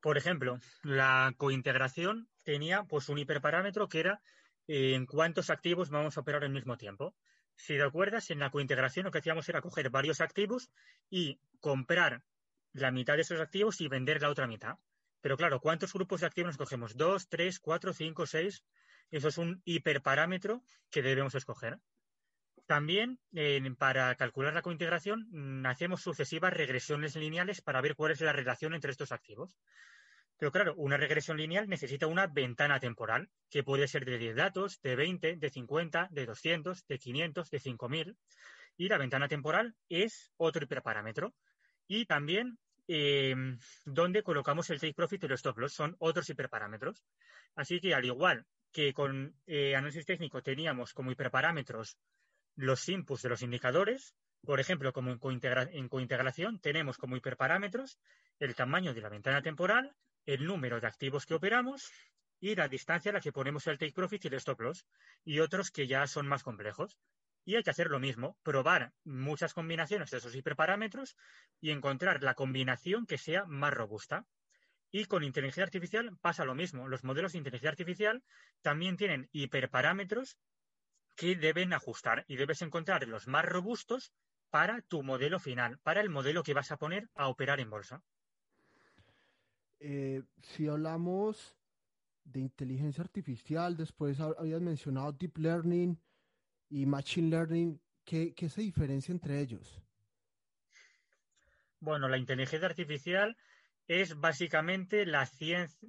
Por ejemplo, la cointegración tenía pues un hiperparámetro que era eh, en cuántos activos vamos a operar al mismo tiempo. Si te acuerdas, en la cointegración lo que hacíamos era coger varios activos y comprar la mitad de esos activos y vender la otra mitad. Pero claro, ¿cuántos grupos de activos nos cogemos? ¿Dos, tres, cuatro, cinco, seis? Eso es un hiperparámetro que debemos escoger. También, para calcular la cointegración, mm, hacemos sucesivas regresiones lineales para ver cuál es la relación entre estos activos. Pero claro, una regresión lineal necesita una ventana temporal, que puede ser de 10 datos, de 20, de 50, de 200, de 500, de 5000. Y la ventana temporal es otro hiperparámetro. Y también Em, donde colocamos el take profit y los stop loss. Son otros hiperparámetros. Así que al igual que con eh, análisis técnico teníamos como hiperparámetros los inputs de los indicadores, por ejemplo, como en, cointegración tenemos como hiperparámetros el tamaño de la ventana temporal, el número de activos que operamos y la distancia a la que ponemos el take profit y el stop loss, y otros que ya son más complejos. Y hay que hacer lo mismo, probar muchas combinaciones de esos hiperparámetros y encontrar la combinación que sea más robusta. Y con inteligencia artificial pasa lo mismo. Los modelos de inteligencia artificial también tienen hiperparámetros que deben ajustar y debes encontrar los más robustos para tu modelo final, para el modelo que vas a poner a operar en bolsa. Eh, si hablamos de inteligencia artificial, después habías mencionado deep learning, y Machine Learning, ¿qué, se diferencia entre ellos? Bueno, la inteligencia artificial es básicamente la,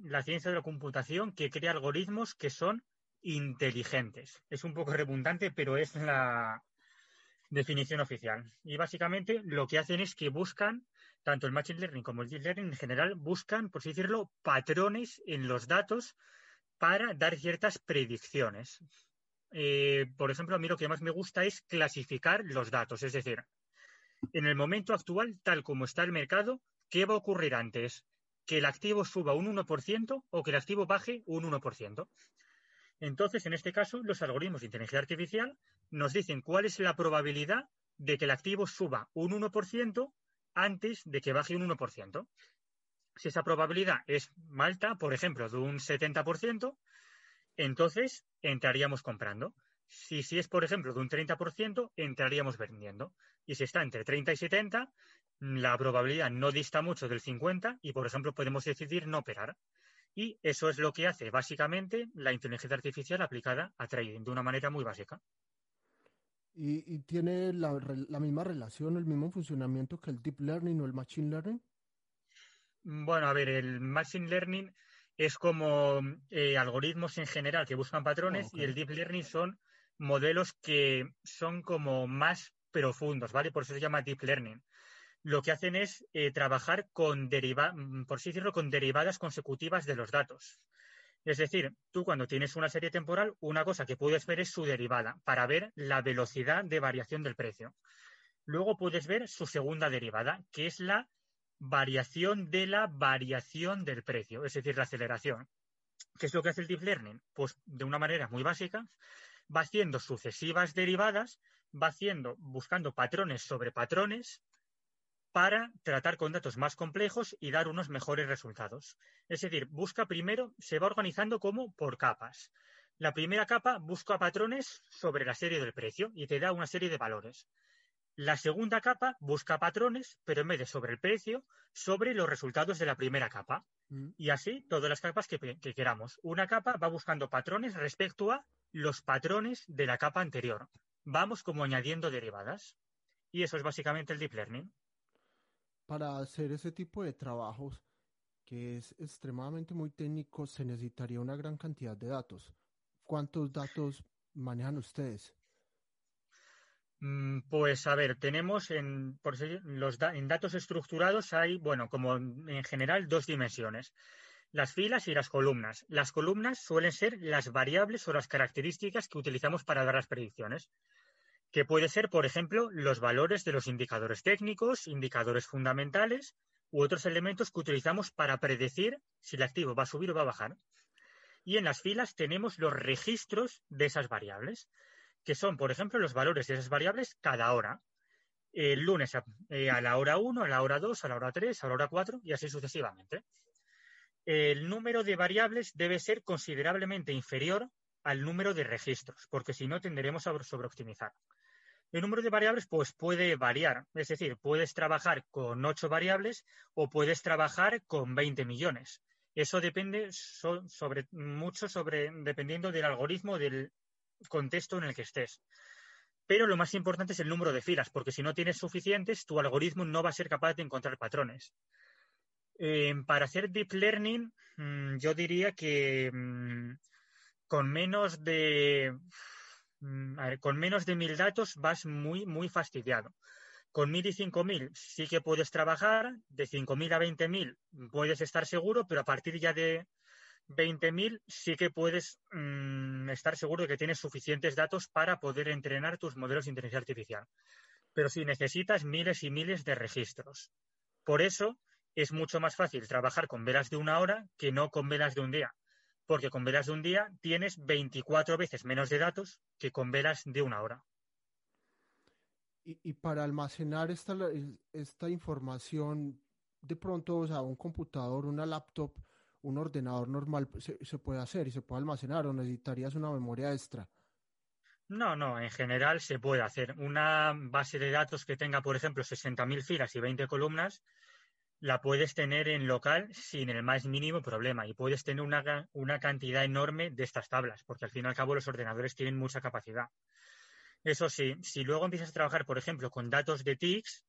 la ciencia de la computación que crea algoritmos que son inteligentes. Es un poco redundante, pero es la definición oficial. Y básicamente lo que hacen es que buscan, tanto el Machine Learning como el Deep Learning en general, buscan, por así decirlo, patrones en los datos para dar ciertas predicciones. Eh, por ejemplo, a mí lo que más me gusta es clasificar los datos. Es decir, en el momento actual, tal como está el mercado, ¿qué va a ocurrir antes? ¿Que el activo suba un 1% o que el activo baje un 1%? Entonces, en este caso, los algoritmos de inteligencia artificial nos dicen cuál es la probabilidad de que el activo suba un 1% antes de que baje un 1%. Si esa probabilidad es alta, por ejemplo, de un 70%, entonces entraríamos comprando. Si, si es, por ejemplo, de un 30%, entraríamos vendiendo. Y si está entre 30 y 70, la probabilidad no dista mucho del 50 y, por ejemplo, podemos decidir no operar. Y eso es lo que hace básicamente la inteligencia artificial aplicada a trading de una manera muy básica. ¿Y, tiene la, la, misma relación, el mismo funcionamiento que el deep learning o el machine learning? Bueno, a ver, el machine learning es como eh, algoritmos en general que buscan patrones y el deep learning son modelos que son como más profundos, ¿vale? Por eso se llama deep learning. Lo que hacen es eh, trabajar con deriva mm, por con derivadas consecutivas de los datos. Es decir, tú cuando tienes una serie temporal, una cosa que puedes ver es su derivada para ver la velocidad de variación del precio. Luego puedes ver su segunda derivada, que es la variación de la variación del precio, es decir, la aceleración. ¿Qué es lo que hace el deep learning? Pues de una manera muy básica, va haciendo sucesivas derivadas, va haciendo, buscando patrones sobre patrones para tratar con datos más complejos y dar unos mejores resultados. Es decir, busca primero, se va organizando como por capas. La primera capa busca patrones sobre la serie del precio y te da una serie de valores. La segunda capa busca patrones, pero en vez de sobre el precio, sobre los resultados de la primera capa. Mm. Y así todas las capas que, queramos. Una capa va buscando patrones respecto a los patrones de la capa anterior. Vamos como añadiendo derivadas. Y eso es básicamente el deep learning. Para hacer ese tipo de trabajos, que es extremadamente muy técnico, se necesitaría una gran cantidad de datos. ¿Cuántos datos manejan ustedes? Mm, pues a ver, tenemos en, por los en datos estructurados hay, bueno, como en general, dos dimensiones. Las filas y las columnas. Las columnas suelen ser las variables o las características que utilizamos para dar las predicciones, que puede ser, por ejemplo, los valores de los indicadores técnicos, indicadores fundamentales u otros elementos que utilizamos para predecir si el activo va a subir o va a bajar. Y en las filas tenemos los registros de esas variables, que son, por ejemplo, los valores de esas variables cada hora. El lunes a, eh, a la hora 1, a la hora 2, a la hora 3, a la hora 4 y así sucesivamente. El número de variables debe ser considerablemente inferior al número de registros, porque si no tenderemos a sobreoptimizar. El número de variables pues puede variar, es decir, puedes trabajar con 8 variables o puedes trabajar con 20 millones. Eso depende sobre, mucho sobre, dependiendo del algoritmo, del contexto en el que estés. Pero lo más importante es el número de filas, porque si no tienes suficientes, tu algoritmo no va a ser capaz de encontrar patrones. Eh, para hacer deep learning, mm, yo diría que mm, con menos de mm, con menos de mil datos vas muy, muy fastidiado. Con mil y cinco mil sí que puedes trabajar, de cinco mil a veinte mil puedes estar seguro, pero a partir ya de veinte mil sí que puedes mm, estar seguro de que tienes suficientes datos para poder entrenar tus modelos de inteligencia artificial. Pero si necesitas miles y miles de registros. Por eso es mucho más fácil trabajar con velas de una hora que no con velas de un día. Porque con velas de un día tienes 24 veces menos de datos que con velas de una hora. Y, para almacenar esta, esta información, de pronto, o sea, un computador, una laptop, un ordenador normal se, puede hacer y se puede almacenar o necesitarías una memoria extra. No, no, en general se puede hacer. Una base de datos que tenga, por ejemplo, 60.000 filas y 20 columnas, la puedes tener en local sin el más mínimo problema y puedes tener una, una cantidad enorme de estas tablas, porque al fin y al cabo los ordenadores tienen mucha capacidad. Eso sí, si luego empiezas a trabajar, por ejemplo, con datos de TICs,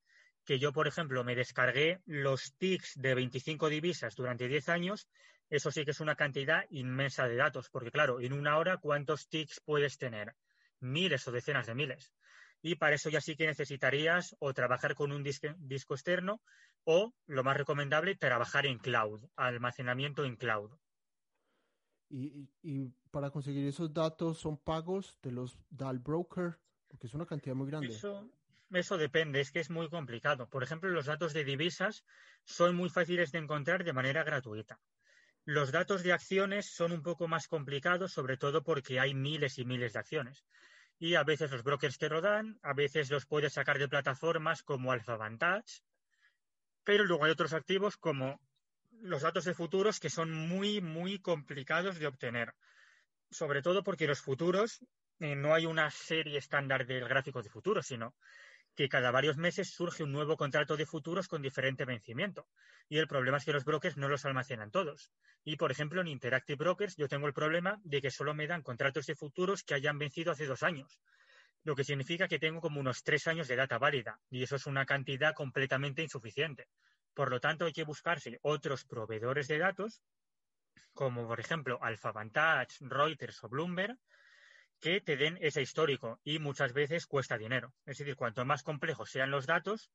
que yo, por ejemplo, me descargué los TICs de 25 divisas durante 10 años, eso sí que es una cantidad inmensa de datos, porque claro, en una hora, ¿cuántos TICs puedes tener? Miles o decenas de miles. Y para eso ya sí que necesitarías o trabajar con un disco externo o, lo más recomendable, trabajar en cloud, almacenamiento en cloud. Y, y, para conseguir esos datos son pagos, de los da broker, porque es una cantidad muy grande. Eso, eso depende, es que es muy complicado. Por ejemplo, los datos de divisas son muy fáciles de encontrar de manera gratuita. Los datos de acciones son un poco más complicados, sobre todo porque hay miles y miles de acciones. Y a veces los brokers te lo dan, a veces los puedes sacar de plataformas como Alpha Vantage, pero luego hay otros activos como los datos de futuros que son muy, muy complicados de obtener. Sobre todo porque los futuros eh, no hay una serie estándar del gráfico de futuros, sino que cada varios meses surge un nuevo contrato de futuros con diferente vencimiento. Y el problema es que los brokers no los almacenan todos. Y, por ejemplo, en Interactive Brokers yo tengo el problema de que solo me dan contratos de futuros que hayan vencido hace dos años. Lo que significa que tengo como unos tres años de data válida. Y eso es una cantidad completamente insuficiente. Por lo tanto, hay que buscarse otros proveedores de datos, como por ejemplo Vantage, Reuters o Bloomberg, que te den ese histórico y muchas veces cuesta dinero. Es decir, cuanto más complejos sean los datos,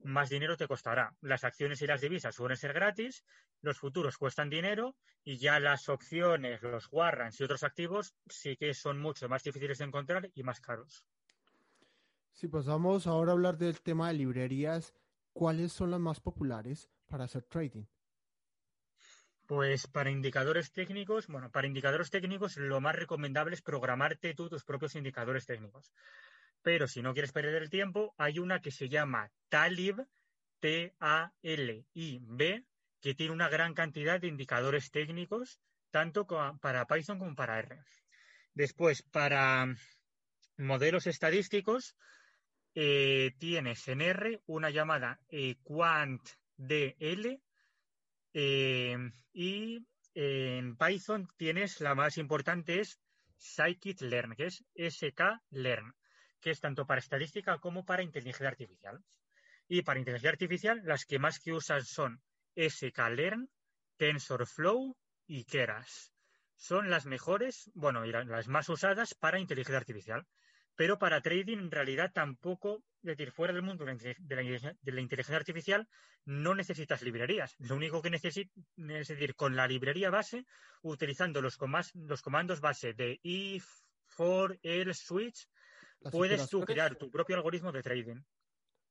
más dinero te costará. Las acciones y las divisas suelen ser gratis, los futuros cuestan dinero y ya las opciones, los warrants y otros activos sí que son mucho más difíciles de encontrar y más caros. Si pasamos ahora a hablar del tema de librerías, ¿cuáles son las más populares para hacer trading? Pues para indicadores técnicos, bueno, para indicadores técnicos lo más recomendable es programarte tú tus propios indicadores técnicos. Pero si no quieres perder el tiempo, hay una que se llama Talib, T-A-L-I-B, que tiene una gran cantidad de indicadores técnicos, tanto para Python como para R. Después, para modelos estadísticos, eh, tienes en R una llamada eh, QuantDL eh, y en Python tienes la más importante es Scikit-learn, que es SK-learn, que es tanto para estadística como para inteligencia artificial. Y para inteligencia artificial, las que más que usan son SK-learn, TensorFlow y Keras. Son las mejores, bueno, y las más usadas para inteligencia artificial. Pero para trading, en realidad, tampoco, es decir, fuera del mundo de la, inteligencia artificial, no necesitas librerías. Lo único que necesitas, es decir, con la librería base, utilizando los, los comandos base de if, for, else, switch, puedes tú crear tu propio algoritmo de trading.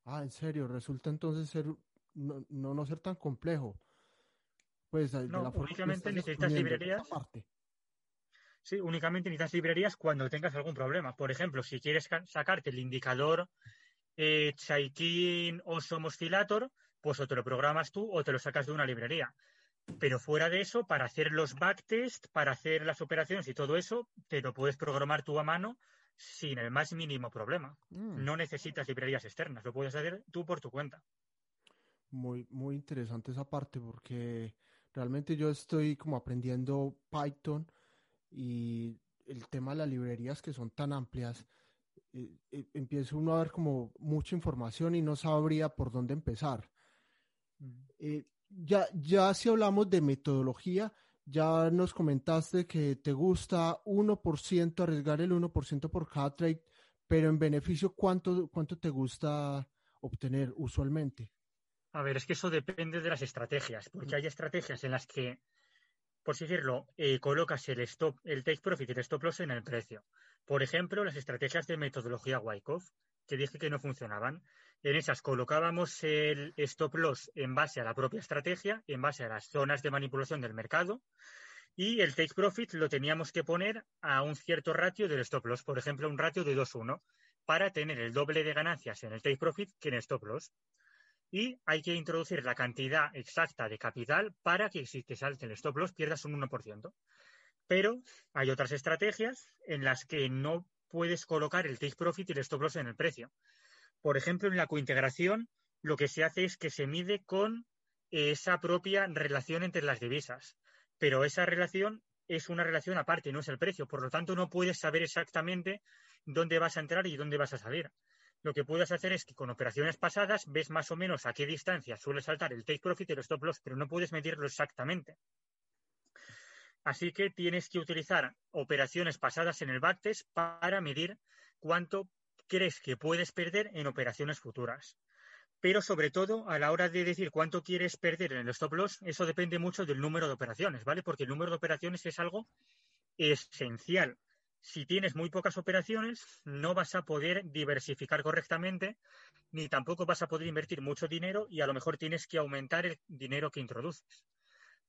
Ah, en serio, resulta entonces ser no, no, ser tan complejo. Pues no, únicamente necesitas librerías. Sí, únicamente necesitas librerías cuando tengas algún problema. Por ejemplo, si quieres sacarte el indicador eh, Chaikin o Oscillator, pues o te lo programas tú o te lo sacas de una librería. Pero fuera de eso, para hacer los backtest, para hacer las operaciones y todo eso, te lo puedes programar tú a mano sin el más mínimo problema. Mm. No necesitas librerías externas, lo puedes hacer tú por tu cuenta. Muy, muy interesante esa parte porque realmente yo estoy como aprendiendo Python y el tema de las librerías que son tan amplias, eh, eh, empieza uno a ver como mucha información y no sabría por dónde empezar. Mm. Eh, ya, ya si hablamos de metodología, ya nos comentaste que te gusta 1%, arriesgar el 1% por cada trade, pero en beneficio, ¿cuánto, ¿cuánto te gusta obtener usualmente? A ver, es que eso depende de las estrategias, porque hay estrategias en las que, por así decirlo, eh, colocas el stop, el take profit y el stop loss en el precio. Por ejemplo, las estrategias de metodología Wyckoff, que dije que no funcionaban. En esas colocábamos el stop loss en base a la propia estrategia, en base a las zonas de manipulación del mercado, y el take profit lo teníamos que poner a un cierto ratio del stop loss, por ejemplo, un ratio de 2-1, para tener el doble de ganancias en el take profit que en stop loss. Y hay que introducir la cantidad exacta de capital para que si te salte el stop loss pierdas un 1%. Pero hay otras estrategias en las que no puedes colocar el take profit y el stop loss en el precio. Por ejemplo, en la cointegración, lo que se hace es que se mide con esa propia relación entre las divisas. Pero esa relación es una relación aparte, no es el precio. Por lo tanto, no puedes saber exactamente dónde vas a entrar y dónde vas a salir. Lo que puedes hacer es que con operaciones pasadas ves más o menos a qué distancia suele saltar el take profit y el stop loss, pero no puedes medirlo exactamente. Así que tienes que utilizar operaciones pasadas en el backtest para medir cuánto crees que puedes perder en operaciones futuras. Pero sobre todo, a la hora de decir cuánto quieres perder en el stop loss, eso depende mucho del número de operaciones, ¿vale? Porque el número de operaciones es algo esencial. Si tienes muy pocas operaciones, no vas a poder diversificar correctamente, ni tampoco vas a poder invertir mucho dinero y a lo mejor tienes que aumentar el dinero que introduces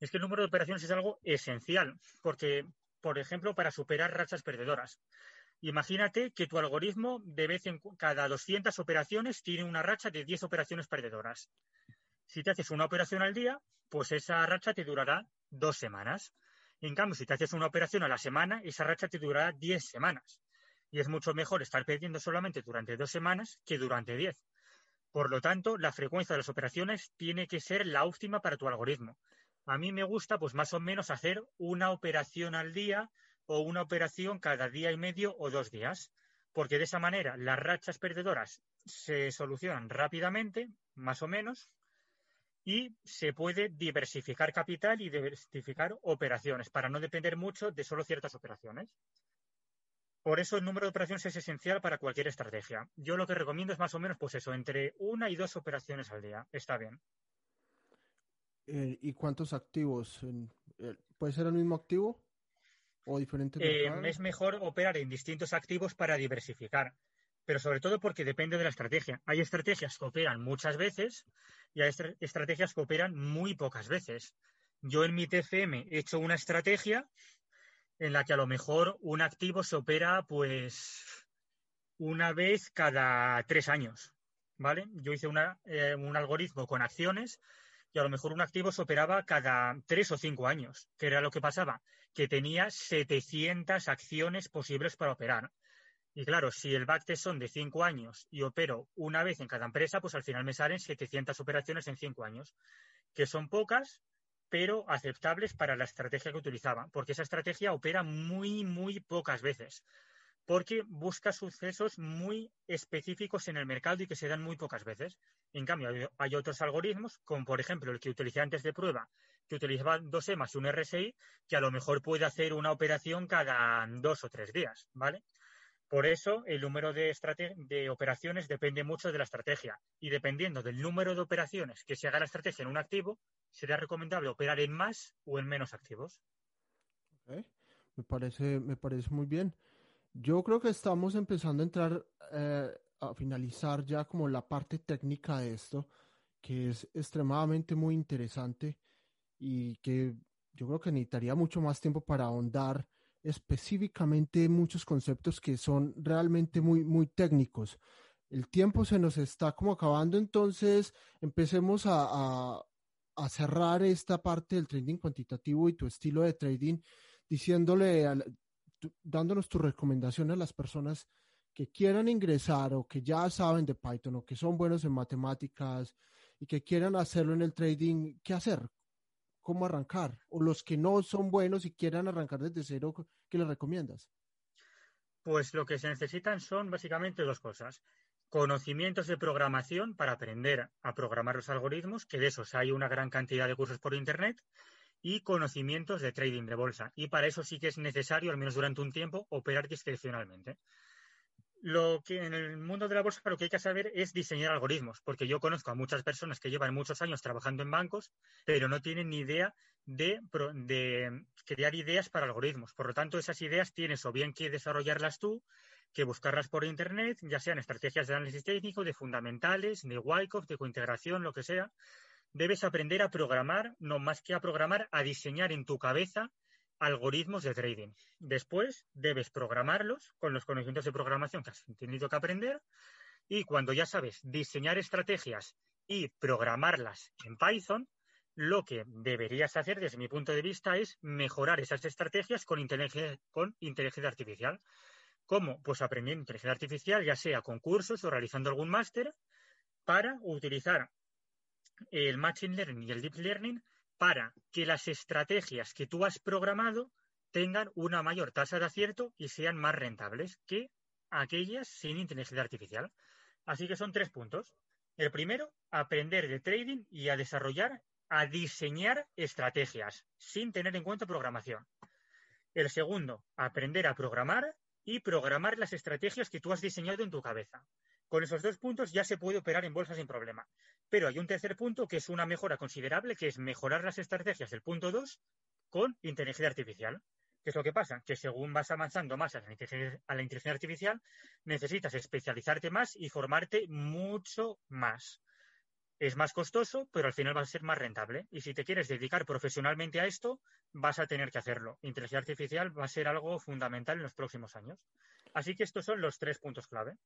es que el número de operaciones es algo esencial, porque, por ejemplo, para superar rachas perdedoras. Imagínate que tu algoritmo de vez en cada 200 operaciones tiene una racha de 10 operaciones perdedoras. Si te haces una operación al día, pues esa racha te durará dos semanas. En cambio, si te haces una operación a la semana, esa racha te durará 10 semanas. Y es mucho mejor estar perdiendo solamente durante dos semanas que durante 10. Por lo tanto, la frecuencia de las operaciones tiene que ser la óptima para tu algoritmo. A mí me gusta, pues más o menos, hacer una operación al día o una operación cada día y medio o dos días, porque de esa manera las rachas perdedoras se solucionan rápidamente, más o menos, y se puede diversificar capital y diversificar operaciones para no depender mucho de solo ciertas operaciones. Por eso el número de operaciones es esencial para cualquier estrategia. Yo lo que recomiendo es más o menos, pues eso, entre una y dos operaciones al día. Está bien. Eh, ¿Y cuántos activos? Eh, ¿Puede ser el mismo activo o diferentes? Eh, es mejor operar en distintos activos para diversificar, pero sobre todo porque depende de la estrategia. Hay estrategias que operan muchas veces y hay estrategias que operan muy pocas veces. Yo en mi TFM he hecho una estrategia en la que a lo mejor un activo se opera pues una vez cada tres años, ¿vale? Yo hice una, un algoritmo con acciones y a lo mejor un activo se operaba cada tres o cinco años. ¿Qué era lo que pasaba? Que tenía 700 acciones posibles para operar. Y claro, si el backtest son de cinco años y opero una vez en cada empresa, pues al final me salen 700 operaciones en cinco años, que son pocas, pero aceptables para la estrategia que utilizaba, porque esa estrategia opera muy, muy pocas veces porque busca sucesos muy específicos en el mercado y que se dan muy pocas veces. En cambio, hay, otros algoritmos, como por ejemplo el que utilicé antes de prueba, que utilizaba dos EMAs y un RSI, que a lo mejor puede hacer una operación cada dos o tres días, ¿vale? Por eso, el número de, de operaciones depende mucho de la estrategia y dependiendo del número de operaciones que se haga la estrategia en un activo, será recomendable operar en más o en menos activos. Me, parece, me parece muy bien. Yo creo que estamos empezando a entrar eh, a finalizar ya como la parte técnica de esto, que es extremadamente muy interesante y que yo creo que necesitaría mucho más tiempo para ahondar específicamente muchos conceptos que son realmente muy, muy técnicos. El tiempo se nos está como acabando, entonces empecemos a, a, cerrar esta parte del trading cuantitativo y tu estilo de trading, diciéndole, dándonos tu recomendación a las personas que quieran ingresar o que ya saben de Python o que son buenos en matemáticas y que quieran hacerlo en el trading, ¿qué hacer? ¿Cómo arrancar? O los que no son buenos y quieran arrancar desde cero, ¿qué les recomiendas? Pues lo que se necesitan son básicamente dos cosas. Conocimientos de programación para aprender a programar los algoritmos, que de esos hay una gran cantidad de cursos por Internet, y conocimientos de trading de bolsa. Y para eso sí que es necesario, al menos durante un tiempo, operar discrecionalmente lo que en el mundo de la bolsa lo que hay que saber es diseñar algoritmos, porque yo conozco a muchas personas que llevan muchos años trabajando en bancos, pero no tienen ni idea de, crear ideas para algoritmos. Por lo tanto, esas ideas tienes o bien que desarrollarlas tú, que buscarlas por internet, ya sean estrategias de análisis técnico, de fundamentales, de Wyckoff, de cointegración, lo que sea. Debes aprender a programar, no más que a programar, a diseñar en tu cabeza algoritmos de trading. Después debes programarlos con los conocimientos de programación que has tenido que aprender y cuando ya sabes diseñar estrategias y programarlas en Python, lo que deberías hacer desde mi punto de vista es mejorar esas estrategias con inteligencia, con inteligencia artificial. ¿Cómo? Pues aprendiendo inteligencia artificial, ya sea con cursos o realizando algún máster, para utilizar el Machine Learning y el Deep Learning para que las estrategias que tú has programado tengan una mayor tasa de acierto y sean más rentables que aquellas sin inteligencia artificial. Así que son tres puntos. El primero, aprender de trading y a desarrollar, a diseñar estrategias sin tener en cuenta programación. El segundo, aprender a programar y programar las estrategias que tú has diseñado en tu cabeza. Con esos dos puntos ya se puede operar en bolsa sin problema. Pero hay un tercer punto que es una mejora considerable, que es mejorar las estrategias del punto 2 con inteligencia artificial. ¿Qué es lo que pasa? Que según vas avanzando más a la, inteligencia artificial, necesitas especializarte más y formarte mucho más. Es más costoso, pero al final va a ser más rentable. Y si te quieres dedicar profesionalmente a esto, vas a tener que hacerlo. Inteligencia artificial va a ser algo fundamental en los próximos años. Así que estos son los tres puntos clave.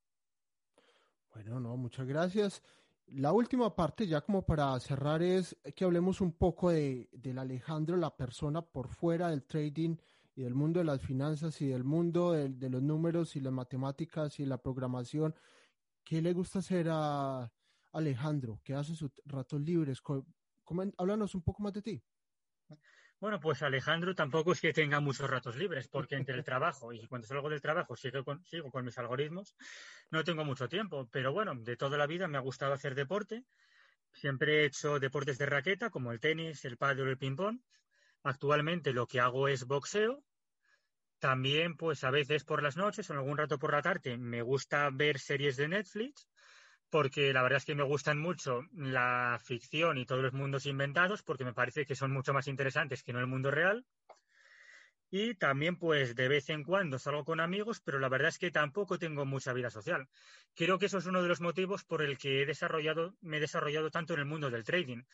Bueno, no, muchas gracias. La última parte, ya como para cerrar, es que hablemos un poco de, del Alejandro, la persona por fuera del trading y del mundo de las finanzas y del mundo de, los números y las matemáticas y la programación. ¿Qué le gusta hacer a Alejandro? ¿Qué hace sus ratos libres? Háblanos un poco más de ti. Bueno, pues Alejandro tampoco es que tenga muchos ratos libres, porque entre el trabajo y cuando salgo del trabajo sigo con, con mis algoritmos, no tengo mucho tiempo. Pero bueno, de toda la vida me ha gustado hacer deporte. Siempre he hecho deportes de raqueta, como el tenis, el pádel o el ping-pong. Actualmente lo que hago es boxeo. También, pues a veces por las noches o algún rato por la tarde, me gusta ver series de Netflix porque la verdad es que me gustan mucho la ficción y todos los mundos inventados, porque me parece que son mucho más interesantes que no el mundo real. Y también, pues, de vez en cuando salgo con amigos, pero la verdad es que tampoco tengo mucha vida social. Creo que eso es uno de los motivos por el que he desarrollado, me he desarrollado tanto en el mundo del trading.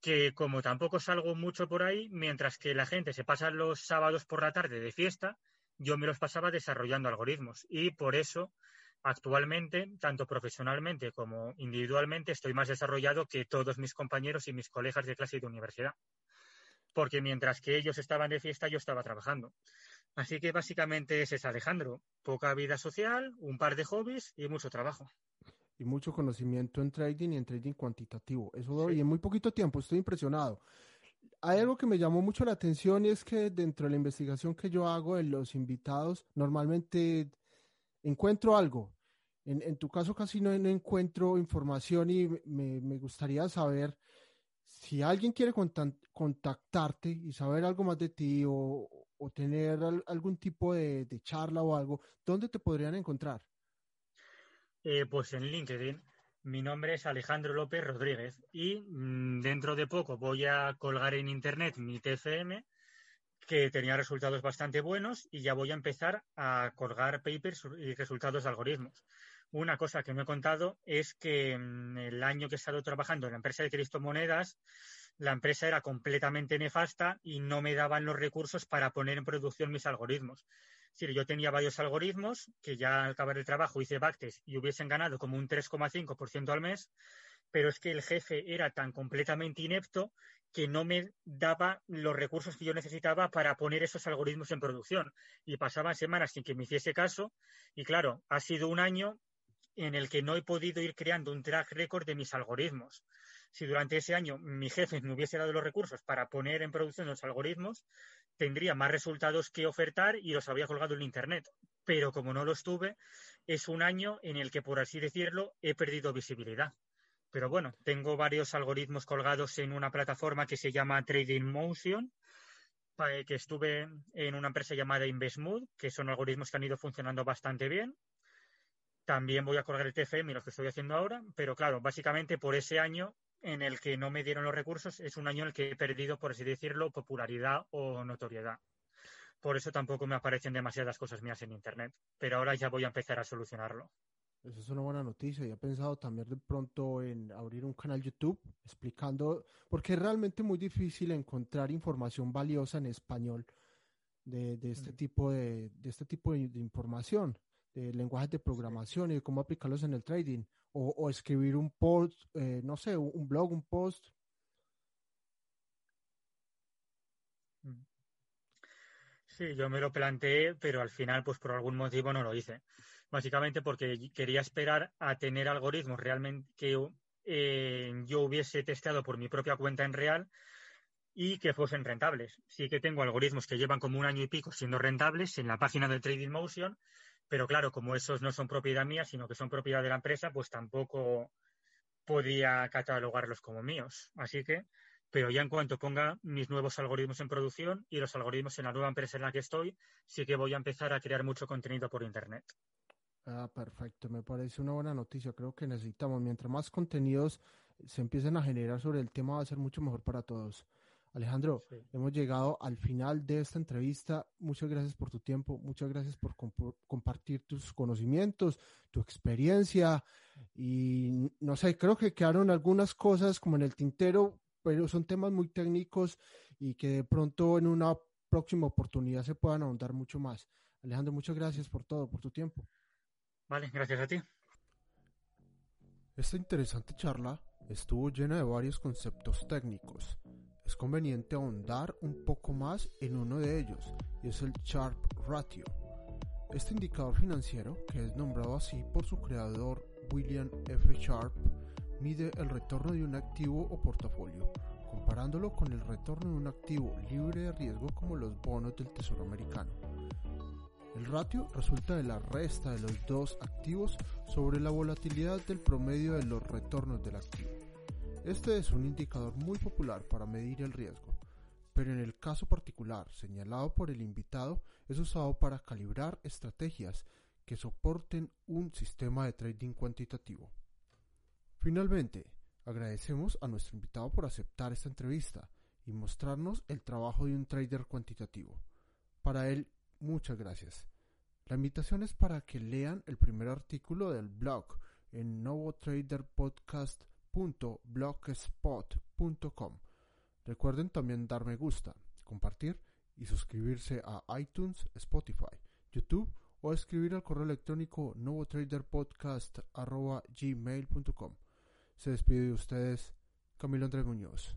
Que como tampoco salgo mucho por ahí, mientras que la gente se pasa los sábados por la tarde de fiesta, yo me los pasaba desarrollando algoritmos. Y por eso Actualmente, tanto profesionalmente como individualmente, estoy más desarrollado que todos mis compañeros y mis colegas de clase y de universidad. Porque mientras que ellos estaban de fiesta, yo estaba trabajando. Así que básicamente ese es Alejandro. Poca vida social, un par de hobbies y mucho trabajo. Y mucho conocimiento en trading y en trading cuantitativo. Eso y en muy poquito tiempo, estoy impresionado. Hay algo que me llamó mucho la atención y es que dentro de la investigación que yo hago en los invitados, normalmente encuentro algo. En, en tu caso casi no, encuentro información y me, gustaría saber si alguien quiere contactarte y saber algo más de ti o, tener algún tipo de, charla o algo, ¿dónde te podrían encontrar? Eh, pues en LinkedIn. Mi nombre es Alejandro López Rodríguez y mmm, dentro de poco voy a colgar en internet mi TFM que tenía resultados bastante buenos y ya voy a empezar a colgar papers y resultados de algoritmos. una cosa que me he contado es que mm, el año que he estado trabajando en la empresa de criptomonedas, la empresa era completamente nefasta y no me daban los recursos para poner en producción mis algoritmos. Es decir, yo tenía varios algoritmos que ya al acabar el trabajo hice backtests y hubiesen ganado como un 3,5% al mes, pero es que el jefe era tan completamente inepto que no me daba los recursos que yo necesitaba para poner esos algoritmos en producción. Y pasaban semanas sin que me hiciese caso. Y claro, ha sido un año en el que no he podido ir creando un track record de mis algoritmos. Si durante ese año mi jefe me hubiese dado los recursos para poner en producción los algoritmos, tendría más resultados que ofertar y los había colgado en Internet. Pero como no los tuve, es un año en el que, por así decirlo, he perdido visibilidad. Pero bueno, tengo varios algoritmos colgados en una plataforma que se llama Trading Motion, que estuve en una empresa llamada InvestMood, que son algoritmos que han ido funcionando bastante bien. También voy a colgar el TFM y lo que estoy haciendo ahora, pero claro, básicamente por ese año en el que no me dieron los recursos, es un año en el que he perdido, por así decirlo, popularidad o notoriedad. Por eso tampoco me aparecen demasiadas cosas mías en Internet, pero ahora ya voy a empezar a solucionarlo. Esa es una buena noticia. Y he pensado también de pronto en abrir un canal YouTube explicando, porque es realmente muy difícil encontrar información valiosa en español de, este mm. tipo de, este tipo de, información, de lenguajes de programación y de cómo aplicarlos en el trading. O, escribir un post, eh, no sé, un blog, un post. Mm. Sí, yo me lo planteé, pero al final, pues por algún motivo no lo hice básicamente porque quería esperar a tener algoritmos realmente que eh, yo hubiese testeado por mi propia cuenta en real y que fuesen rentables. Sí que tengo algoritmos que llevan como un año y pico siendo rentables en la página de Trading Motion, pero claro, como esos no son propiedad mía, sino que son propiedad de la empresa, pues tampoco podía catalogarlos como míos. Así que, pero ya en cuanto ponga mis nuevos algoritmos en producción y los algoritmos en la nueva empresa en la que estoy, sí que voy a empezar a crear mucho contenido por Internet. Ah, perfecto, me parece una buena noticia. Creo que necesitamos, mientras más contenidos se empiecen a generar sobre el tema, va a ser mucho mejor para todos. Alejandro, hemos llegado al final de esta entrevista. Muchas gracias por tu tiempo, muchas gracias por compartir tus conocimientos, tu experiencia y no sé, creo que quedaron algunas cosas como en el tintero, pero son temas muy técnicos y que de pronto en una próxima oportunidad se puedan ahondar mucho más. Alejandro, muchas gracias por todo, por tu tiempo. Vale, gracias a ti. Esta interesante charla estuvo llena de varios conceptos técnicos. Es conveniente ahondar un poco más en uno de ellos, y es el Sharp Ratio. Este indicador financiero, que es nombrado así por su creador William F. Sharp, mide el retorno de un activo o portafolio, comparándolo con el retorno de un activo libre de riesgo como los bonos del Tesoro americano. El ratio resulta de la resta de los dos activos sobre la volatilidad del promedio de los retornos del activo. Este es un indicador muy popular para medir el riesgo, pero en el caso particular señalado por el invitado es usado para calibrar estrategias que soporten un sistema de trading cuantitativo. Finalmente, agradecemos a nuestro invitado por aceptar esta entrevista y mostrarnos el trabajo de un trader cuantitativo. Para él Muchas gracias. La invitación es para que lean el primer artículo del blog en novotraderpodcast.blogspot.com. Recuerden también dar me gusta, compartir y suscribirse a iTunes, Spotify, YouTube o escribir al correo electrónico novotraderpodcast.gmail.com. Se despide de ustedes Camilo Andrés Muñoz.